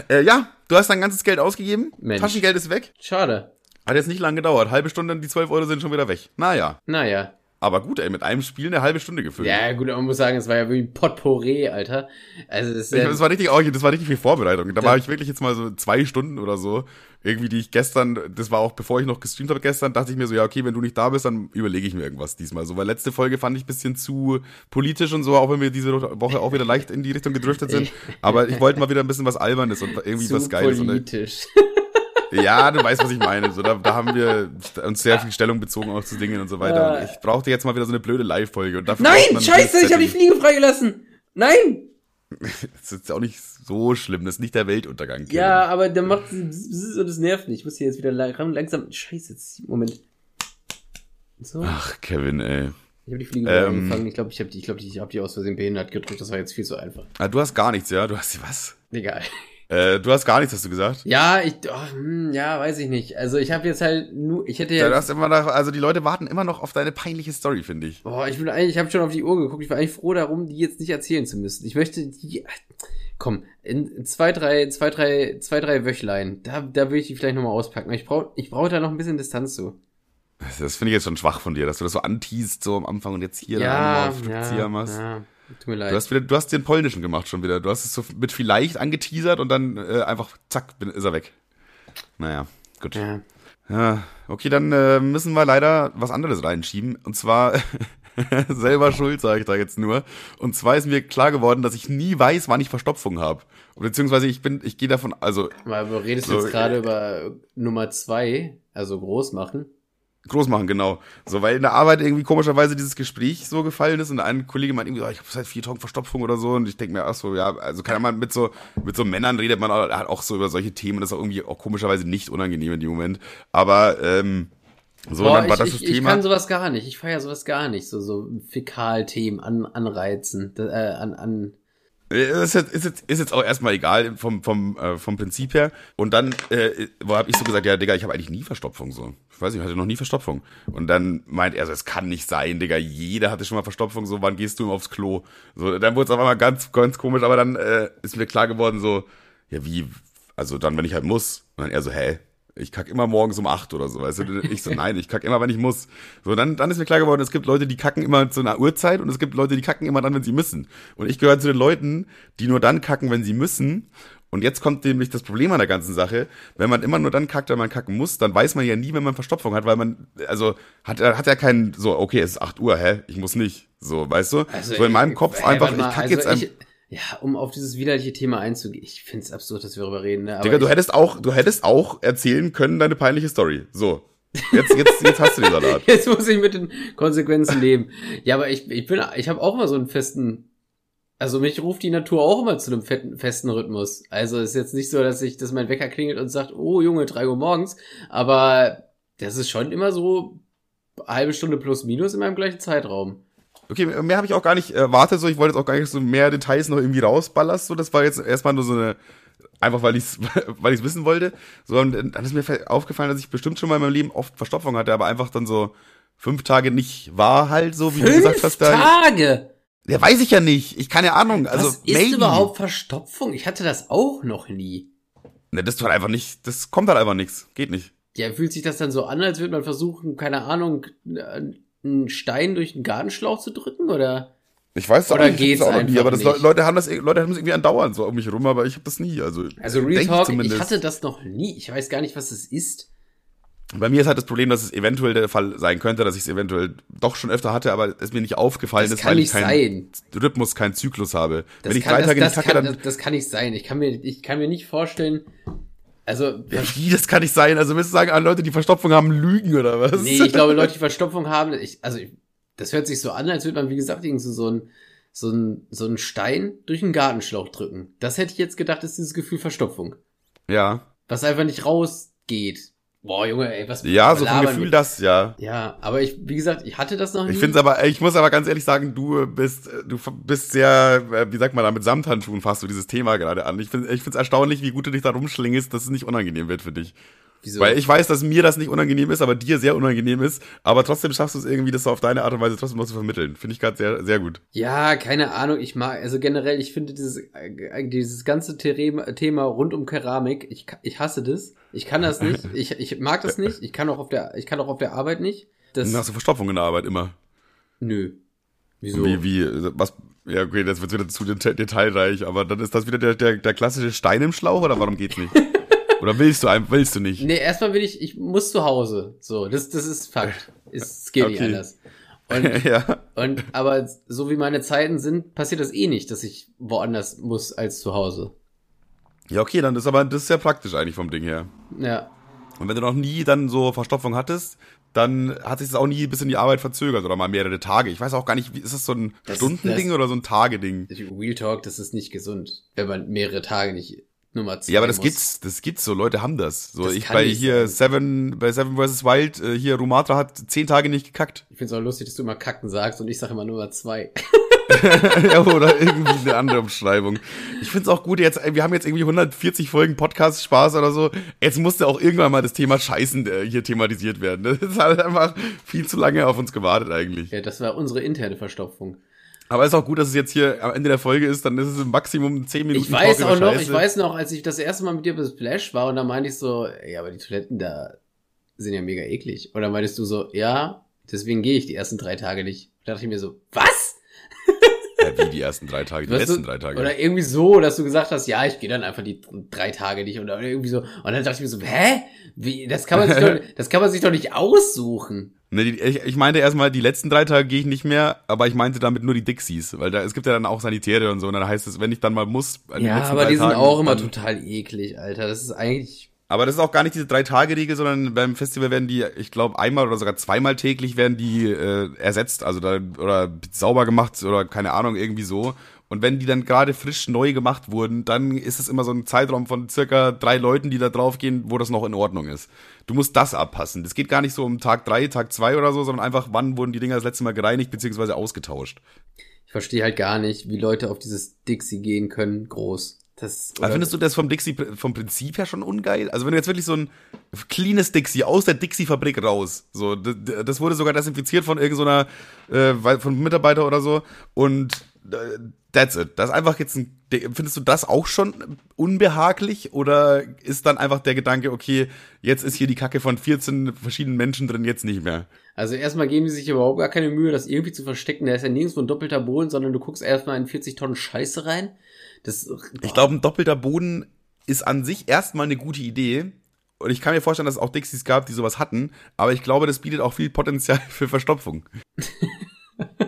Äh, ja, du hast dein ganzes Geld ausgegeben. Mensch. Taschengeld ist weg. Schade. Hat jetzt nicht lange gedauert. Halbe Stunde, die 12 Euro sind schon wieder weg. Naja. Naja. Aber gut, ey, mit einem Spiel eine halbe Stunde gefüllt. Ja, gut, aber man muss sagen, es war ja wirklich ein Potpourri, Alter. Also das Ich, ja, das war richtig, auch, das war richtig viel Vorbereitung. Da war ich wirklich jetzt mal so zwei Stunden oder so. Irgendwie, die ich gestern, das war auch bevor ich noch gestreamt habe gestern, dachte ich mir so, ja, okay, wenn du nicht da bist, dann überlege ich mir irgendwas diesmal. So, weil letzte Folge fand ich ein bisschen zu politisch und so, auch wenn wir diese Woche auch wieder leicht in die Richtung gedriftet sind. Aber ich wollte mal wieder ein bisschen was Albernes und irgendwie zu was Geiles. Und, politisch. Ja, du weißt, was ich meine. So, da, da haben wir uns sehr viel Stellung bezogen auch zu Dingen und so weiter. Und ich brauchte jetzt mal wieder so eine blöde Live-Folge. Nein, scheiße, ich habe die. Fliege freigelassen. Nein! Das ist auch nicht so schlimm. Das ist nicht der Weltuntergang. Kevin. Ja, aber der macht und es nervt nicht. Ich muss hier jetzt wieder langsam. Scheiße, jetzt. Moment. So. Ach, Kevin, ey. Ich habe die Fliege Ähm. angefangen. Ich glaube, ich habe die, ich glaube, ich habe die aus Versehen behindert gedrückt. Das war jetzt viel zu einfach. Ah, du hast gar nichts, ja? Du hast was? Egal. Äh, du hast gar nichts, hast du gesagt? Ja, ich, oh, hm, ja, weiß ich nicht. Also ich habe jetzt halt nur, ich hätte Ja, ja, du hast immer noch, also die Leute warten immer noch auf deine peinliche Story, finde ich. boah, ich bin eigentlich, ich habe schon auf die Uhr geguckt. Ich war eigentlich froh darum, die jetzt nicht erzählen zu müssen. Ich möchte die, komm, in, zwei, drei, zwei, drei, zwei, drei Wöchlein, da, da will ich die vielleicht nochmal auspacken. Ich brauche, ich brauche da noch ein bisschen Distanz zu. Das, finde ich jetzt schon schwach von dir, dass du das so anteast so am Anfang und jetzt hier Ja, dann nochmal auf Rückzieher machst. ja, tut mir leid. Du hast wieder, du hast den polnischen gemacht schon wieder. Du hast es so mit vielleicht angeteasert und dann äh, einfach zack, bin, ist er weg. Naja, gut. ja. Ja, okay, dann äh, müssen wir leider was anderes reinschieben. Und zwar selber schuld, sage ich da jetzt nur. Und zwar ist mir klar geworden, dass ich nie weiß, wann ich Verstopfung habe. Beziehungsweise ich bin, ich gehe davon, also Weil du redest So, jetzt gerade über Nummer zwei, also groß machen. Groß machen, genau. So, weil in der Arbeit irgendwie komischerweise dieses Gespräch so gefallen ist und ein Kollege meint irgendwie, oh, ich habe seit vier Tagen Verstopfung oder so und ich denke mir, ach so, ja, also kann man mit so mit so Männern redet man auch, auch so über solche Themen, das ist auch irgendwie auch komischerweise nicht unangenehm in dem Moment. Aber ähm, so, Boah, dann war ich, das ich, das ich Thema. kann sowas gar nicht. Ich feiere sowas gar nicht. So, so Fäkalthemen an, anreizen, äh, an, an, Ist jetzt, ist, jetzt, ist jetzt auch erstmal egal vom, vom, äh, vom Prinzip her. Und dann äh, habe ich so gesagt, ja, Digga, ich habe eigentlich nie Verstopfung so. Ich weiß nicht, ich hatte noch nie Verstopfung. Und dann meint er so, es kann nicht sein, Digga, jeder hatte schon mal Verstopfung, so, wann gehst du immer aufs Klo? So, dann wurde es auf einmal ganz, ganz komisch, aber dann äh, ist mir klar geworden, so, ja, wie, also dann, wenn ich halt muss. Und dann er so, hä? Ich kack immer morgens um acht oder so, weißt du? Ich so, nein, ich kack immer, wenn ich muss. So, dann, dann ist mir klar geworden, es gibt Leute, die kacken immer zu einer Uhrzeit und es gibt Leute, die kacken immer dann, wenn sie müssen. Und ich gehöre zu den Leuten, die nur dann kacken, wenn sie müssen. Und jetzt kommt nämlich das Problem an der ganzen Sache. Wenn man immer nur dann kackt, wenn man kacken muss, dann weiß man ja nie, wenn man Verstopfung hat, weil man, also, hat, hat ja keinen, so, okay, es ist acht Uhr, hä? Ich muss nicht. So, weißt du? so in meinem Kopf ey, einfach, mal, ich kack also jetzt einfach. Ja, um auf dieses widerliche Thema einzugehen. Ich finde es absurd, dass wir darüber reden. Ne? Aber Digga, du hättest auch, du hättest auch erzählen können, deine peinliche Story. So. Jetzt, jetzt, jetzt hast du den Salat. Jetzt muss ich mit den Konsequenzen leben. Ja, aber ich, ich bin, ich habe auch immer so einen festen, also mich ruft die Natur auch immer zu einem fetten, festen Rhythmus. Also ist jetzt nicht so, dass ich, dass mein Wecker klingelt und sagt, oh Junge, drei Uhr morgens. Aber das ist schon immer so eine halbe Stunde plus minus in meinem gleichen Zeitraum. Okay, mehr habe ich auch gar nicht erwartet, so ich wollte jetzt auch gar nicht so mehr Details noch irgendwie rausballerst, so das war jetzt erstmal nur so eine einfach weil ich es weil ich's wissen wollte, so und dann ist mir aufgefallen, dass ich bestimmt schon mal in meinem Leben oft Verstopfung hatte, aber einfach dann so fünf Tage nicht war halt so, wie du gesagt hast da. Tage! Ja, weiß ich ja nicht. Ich keine Ahnung, also Was ist maybe. überhaupt Verstopfung? Ich hatte das auch noch nie. Ne, das tut einfach nicht, das kommt halt einfach nichts, geht nicht. Ja, fühlt sich das dann so an, als würde man versuchen, keine Ahnung, einen Stein durch einen Gartenschlauch zu drücken, oder? Ich weiß es auch Oder nicht, ich geht's auch noch nie, aber das? Leute haben das Leute haben das irgendwie andauernd so um mich rum, aber ich habe das nie, also Also Real ich Talk, ich, zumindest. hatte das noch nie. Ich weiß gar nicht, was es ist. Bei mir ist halt das Problem, dass es eventuell der Fall sein könnte, dass ich es eventuell doch schon öfter hatte, aber es mir nicht aufgefallen Das ist, weil ich keinen sein. Rhythmus, keinen Zyklus habe. Das Wenn ich kann, drei Tage nicht kacke, dann. das, das kann nicht sein. Ich kann mir, ich kann mir nicht vorstellen, also, Ja, wie, das kann nicht sein. Also willst du sagen, alle Leute, die Verstopfung haben, lügen oder was? nee, ich glaube, Leute, die Verstopfung haben, ich, also, ich, das hört sich so an, als würde man, wie gesagt, irgendwie so, so ein, so ein, so ein Stein durch einen Gartenschlauch drücken. Das hätte ich jetzt gedacht, ist dieses Gefühl Verstopfung. Ja. Was einfach nicht rausgeht. Boah, Junge, ey, was Ja, so vom Gefühl das, ja. Ja, aber ich, wie gesagt, ich hatte das noch nie. Ich finde aber, ich muss aber ganz ehrlich sagen, du bist, du bist sehr, äh, wie sagt man da, mit Samthandschuhen fasst du dieses Thema gerade an. Ich finde, ich finde es erstaunlich, wie gut du dich da rumschlingest, dass es nicht unangenehm wird für dich. Wieso? Weil ich weiß, dass mir das nicht unangenehm ist, aber dir sehr unangenehm ist. Aber trotzdem schaffst du es irgendwie, das auf deine Art und Weise trotzdem noch zu vermitteln. Finde ich gerade sehr, sehr gut. Ja, keine Ahnung. Ich mag, also generell, ich finde dieses, äh, dieses ganze Thema rund um Keramik, ich, ich hasse das. Ich kann das nicht. Ich, ich mag das nicht. Ich kann auch auf der, ich kann auch auf der Arbeit nicht. Das, Dann hast du Verstopfung in der Arbeit immer. Nö. Wieso? Wie, wie, was, ja, okay, das wird wieder zu detailreich, aber dann ist das wieder der, der, der klassische Stein im Schlauch oder warum geht's nicht? Oder willst du willst du nicht? Nee, erstmal will ich, ich muss zu Hause. So, das, das ist Fakt. Es geht okay. nicht anders. Und, ja. und, aber so wie meine Zeiten sind, passiert das eh nicht, dass ich woanders muss als zu Hause. Ja, okay, dann ist aber, das ist sehr praktisch eigentlich vom Ding her. Ja. Und wenn du noch nie dann so Verstopfung hattest, dann hat sich das auch nie bis in die Arbeit verzögert oder mal mehrere Tage. Ich weiß auch gar nicht, wie, ist das so ein das, Stundending das, oder so ein Tageding? Real Talk, das ist nicht gesund, wenn man mehrere Tage nicht Nummer zwei. Ja, aber das muss. gibt's, das gibt's so, Leute haben das. So, das ich bei hier sein. Seven, bei Seven vs. Wild, äh, hier Rumatra hat zehn Tage nicht gekackt. Ich find's auch lustig, dass du immer kacken sagst und ich sage immer Nummer zwei. ja, oder irgendwie eine andere Umschreibung. Ich find's auch gut, jetzt, wir haben jetzt irgendwie 140 Folgen Podcast Spaß oder so. Jetzt musste auch irgendwann mal das Thema Scheißen äh, hier thematisiert werden. Das ist halt einfach viel zu lange auf uns gewartet eigentlich. Ja, das war unsere interne Verstopfung. Aber ist auch gut, dass es jetzt hier am Ende der Folge ist, dann ist es im Maximum 10 Minuten. Ich weiß auch noch, Scheiße. ich weiß noch, als ich das erste Mal mit dir bei Splash war und da meinte ich so, ja, aber die Toiletten da sind ja mega eklig. Und dann meintest du so, ja, deswegen gehe ich die ersten drei Tage nicht. Da dachte ich mir so, was? Ja, wie die ersten drei Tage, die weißt letzten du, drei Tage. Oder irgendwie so, dass du gesagt hast, ja, ich gehe dann einfach die drei Tage nicht oder irgendwie so. Und dann dachte ich mir so, hä? Wie, das kann man sich doch, das kann man sich doch nicht aussuchen. Ne, ich, ich meinte erstmal, die letzten drei Tage gehe ich nicht mehr, aber ich meinte damit nur die Dixies, weil da, es gibt ja dann auch Sanitäre und so, und dann heißt es, wenn ich dann mal muss. Ja, aber die sind Tagen, auch immer total eklig, Alter. Das ist eigentlich. Aber das ist auch gar nicht diese drei Tage Regel, sondern beim Festival werden die, ich glaube, einmal oder sogar zweimal täglich werden die äh, ersetzt, also da oder sauber gemacht oder keine Ahnung irgendwie so. Und wenn die dann gerade frisch neu gemacht wurden, dann ist es immer so ein Zeitraum von circa drei Leuten, die da draufgehen, wo das noch in Ordnung ist. Du musst das abpassen. Das geht gar nicht so um Tag drei, Tag zwei oder so, sondern einfach, wann wurden die Dinger das letzte Mal gereinigt bzw. ausgetauscht. Ich verstehe halt gar nicht, wie Leute auf dieses Dixie gehen können, groß. Das, Aber findest du das vom Dixie vom Prinzip her schon ungeil? Also wenn du jetzt wirklich so ein cleanes Dixie aus der Dixie-Fabrik raus, so das, wurde sogar desinfiziert von irgendeiner äh, von Mitarbeiter oder so und äh, that's it. Das ist einfach jetzt ein. Findest du das auch schon unbehaglich oder ist dann einfach der Gedanke, okay, jetzt ist hier die Kacke von 14 verschiedenen Menschen drin, jetzt nicht mehr? Also erstmal geben die sich überhaupt gar keine Mühe, das irgendwie zu verstecken. Da ist ja nirgendwo ein doppelter Boden, sondern du guckst erstmal in 40 Tonnen Scheiße rein. Das, ich glaube, ein doppelter Boden ist an sich erstmal eine gute Idee. Und ich kann mir vorstellen, dass es auch Dixies gab, die sowas hatten. Aber ich glaube, das bietet auch viel Potenzial für Verstopfung.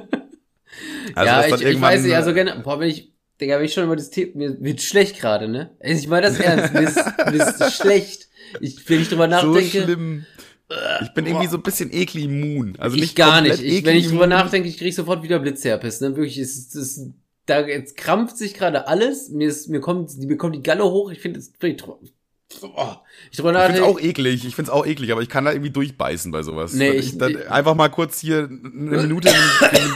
Also ja, ich, ich weiß nicht, also gerne, boah, wenn ich, Digga, wenn ich schon über das Thema, mir wird schlecht gerade, ne? Also ich meine das ernst, mir ist, mir ist schlecht. Ich, wenn ich drüber nachdenke. So schlimm. Ich bin irgendwie so ein bisschen ekli immun. Also ich nicht gar nicht. Ich, wenn ich drüber nachdenke, ich krieg sofort wieder Blitzherpes, ne? Wirklich, es ist, da jetzt krampft sich gerade alles. Mir ist, mir kommt, mir kommt die Galle hoch. Ich finde es Oh, ich Ich find's auch eklig, ich find's auch eklig, aber ich kann da irgendwie durchbeißen bei sowas. Nee, ich, ich, ich, einfach mal kurz hier eine Minute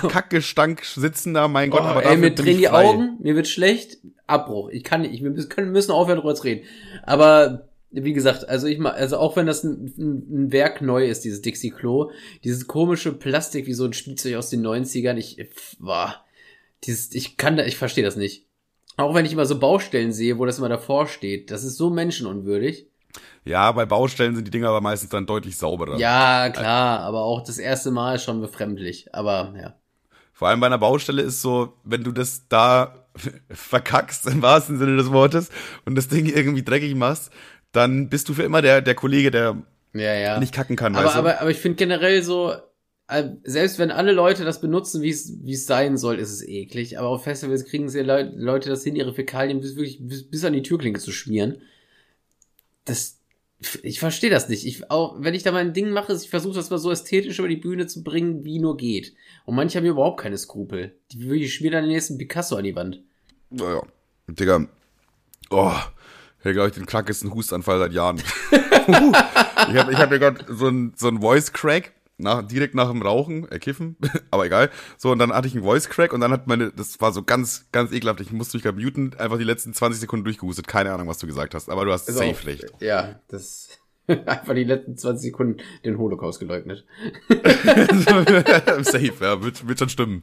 im Kackgestank sitzen da, mein Gott, oh, aber ey, mir drehen die. Augen, mir wird schlecht, Abbruch. Ich kann nicht, wir können, müssen aufhören drüber zu reden. Aber wie gesagt, also ich mal, also auch wenn das ein, ein, Werk neu ist, dieses Dixie Klo, dieses komische Plastik wie so ein Spielzeug aus den 90ern, ich war dieses ich kann da ich verstehe das nicht. Auch wenn ich immer so Baustellen sehe, wo das immer davor steht, das ist so menschenunwürdig. Ja, bei Baustellen sind die Dinger aber meistens dann deutlich sauberer. Ja, klar, aber auch das erste Mal ist schon befremdlich, aber ja. Vor allem bei einer Baustelle ist so, wenn du das da verkackst, im wahrsten Sinne des Wortes, und das Ding irgendwie dreckig machst, dann bist du für immer der, der Kollege, der ja, ja. nicht kacken kann, aber, weißt du? Aber, aber ich finde generell so, selbst wenn alle Leute das benutzen, wie es sein soll, ist es eklig. Aber auf Festivals kriegen sie Le Leute das hin, ihre Fäkalien bis wirklich bis, bis an die Türklinke zu schmieren. Das ich verstehe das nicht. Ich auch wenn ich da mein Ding mache, ich versuche das mal so ästhetisch über die Bühne zu bringen, wie nur geht. Und manche haben überhaupt keine Skrupel. Die wirklich schmieren dann den nächsten Picasso an die Wand. Naja, Digga. Oh, ich glaube ich den krackesten Hustanfall seit Jahren. ich habe ich hab ja gerade so ein so ein Voice Crack nach, direkt nach dem Rauchen, äh, Kiffen, aber egal. So, und dann hatte ich einen Voice Crack und dann hat meine, das war so ganz, ganz ekelhaft. Ich musste mich gerade muten, einfach die letzten 20 Sekunden durchgehustet. Keine Ahnung, was du gesagt hast, aber du hast Ist safe recht. Ja, das. Einfach die letzten 20 Sekunden den Holocaust geleugnet. Safe, ja, wird, wird schon stimmen.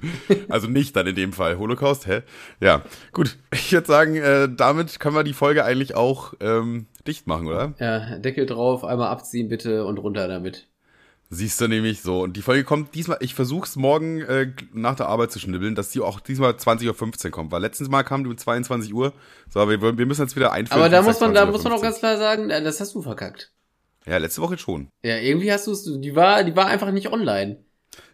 Also nicht dann in dem Fall. Holocaust, hä? Ja, gut. Ich würde sagen, äh, damit können wir die Folge eigentlich auch ähm, dicht machen, oder? Ja, Deckel drauf, einmal abziehen bitte und runter damit. Siehst du nämlich so. Und die Folge kommt diesmal, ich versuch's morgen äh, nach der Arbeit zu schnibbeln, dass die auch diesmal 20.15 Uhr kommt. Weil letztens Mal kam die um 22 Uhr. So, aber wir, wir müssen jetzt wieder einführen. Aber da muss man, da muss man auch ganz klar sagen, äh, das hast du verkackt. Ja, letzte Woche schon. Ja, irgendwie hast du es, die war, die war einfach nicht online.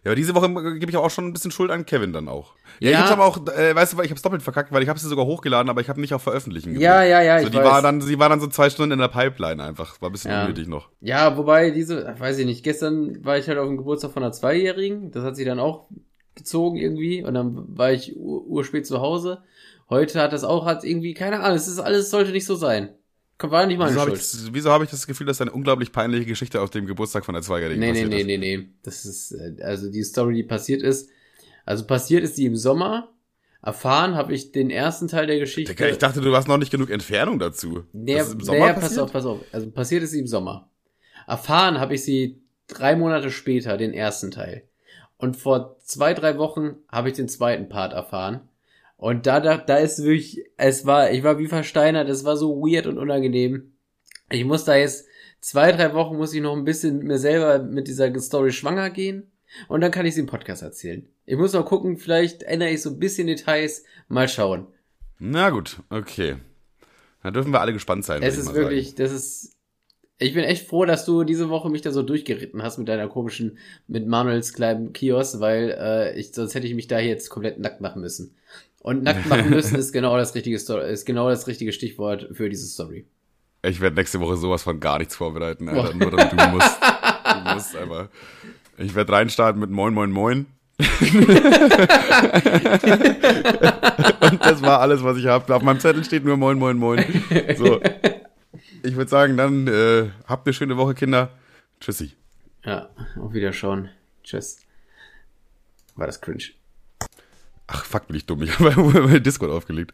Ja, aber diese Woche gebe ich auch schon ein bisschen Schuld an Kevin dann auch. Ja, ja. ich hab's aber auch, äh, weißt du, ich hab's doppelt verkackt, weil ich habe sie sogar hochgeladen, aber ich habe nicht auf Veröffentlichen gedrückt. Ja, ja, ja. Also die weiß. war dann, sie war dann so zwei Stunden in der Pipeline einfach. War ein bisschen ja. unnötig noch. Ja, wobei diese, weiß ich nicht, gestern war ich halt auf dem Geburtstag von einer Zweijährigen. Das hat sie dann auch gezogen irgendwie. Und dann war ich ur urspät zu Hause. Heute hat das auch, hat irgendwie, keine Ahnung, es ist alles, sollte nicht so sein. War nicht meine wieso Schuld. Hab ich, wieso habe ich das Gefühl, dass eine unglaublich peinliche Geschichte auf dem Geburtstag von der Zweijährigen nee, passiert nee, ist? Nee, nee, nee, nee. Das ist, äh, also die Story, die passiert ist, also passiert ist die im Sommer. Erfahren habe ich den ersten Teil der Geschichte. Digga, ich dachte, du hast noch nicht genug Entfernung dazu. Nee, im Sommer nee, pass auf, pass auf. Also passiert ist sie im Sommer. Erfahren habe ich sie drei Monate später, den ersten Teil. Und vor zwei, drei Wochen habe ich den zweiten Part erfahren. Und da, da, da ist wirklich, es war, ich war wie versteinert, es war so weird und unangenehm. Ich muss da jetzt zwei, drei Wochen muss ich noch ein bisschen mit mir selber mit dieser Story schwanger gehen. Und dann kann ich sie im Podcast erzählen. Ich muss noch gucken, vielleicht ändere ich so ein bisschen Details. Mal schauen. Na gut, okay. Da dürfen wir alle gespannt sein. Es ist wirklich, sagen. das ist. Ich bin echt froh, dass du diese Woche mich da so durchgeritten hast mit deiner komischen, mit Manuels kleinen Kiosk, weil äh, ich, sonst hätte ich mich da jetzt komplett nackt machen müssen. Und nackt machen müssen ist genau das richtige Story, ist genau das richtige Stichwort für diese Story. Ich werde nächste Woche sowas von gar nichts vorbereiten, Alter. Nur damit du musst. Du musst einfach. Ich werde reinstarten mit Moin Moin Moin. und das war alles, was ich habe. Auf meinem Zettel steht nur Moin Moin Moin. So. Ich würde sagen, dann äh, habt eine schöne Woche, Kinder. Tschüssi. Ja, auf Wiederschauen. Tschüss. War das cringe. Ach, fuck, bin ich dumm. Ich habe Discord aufgelegt.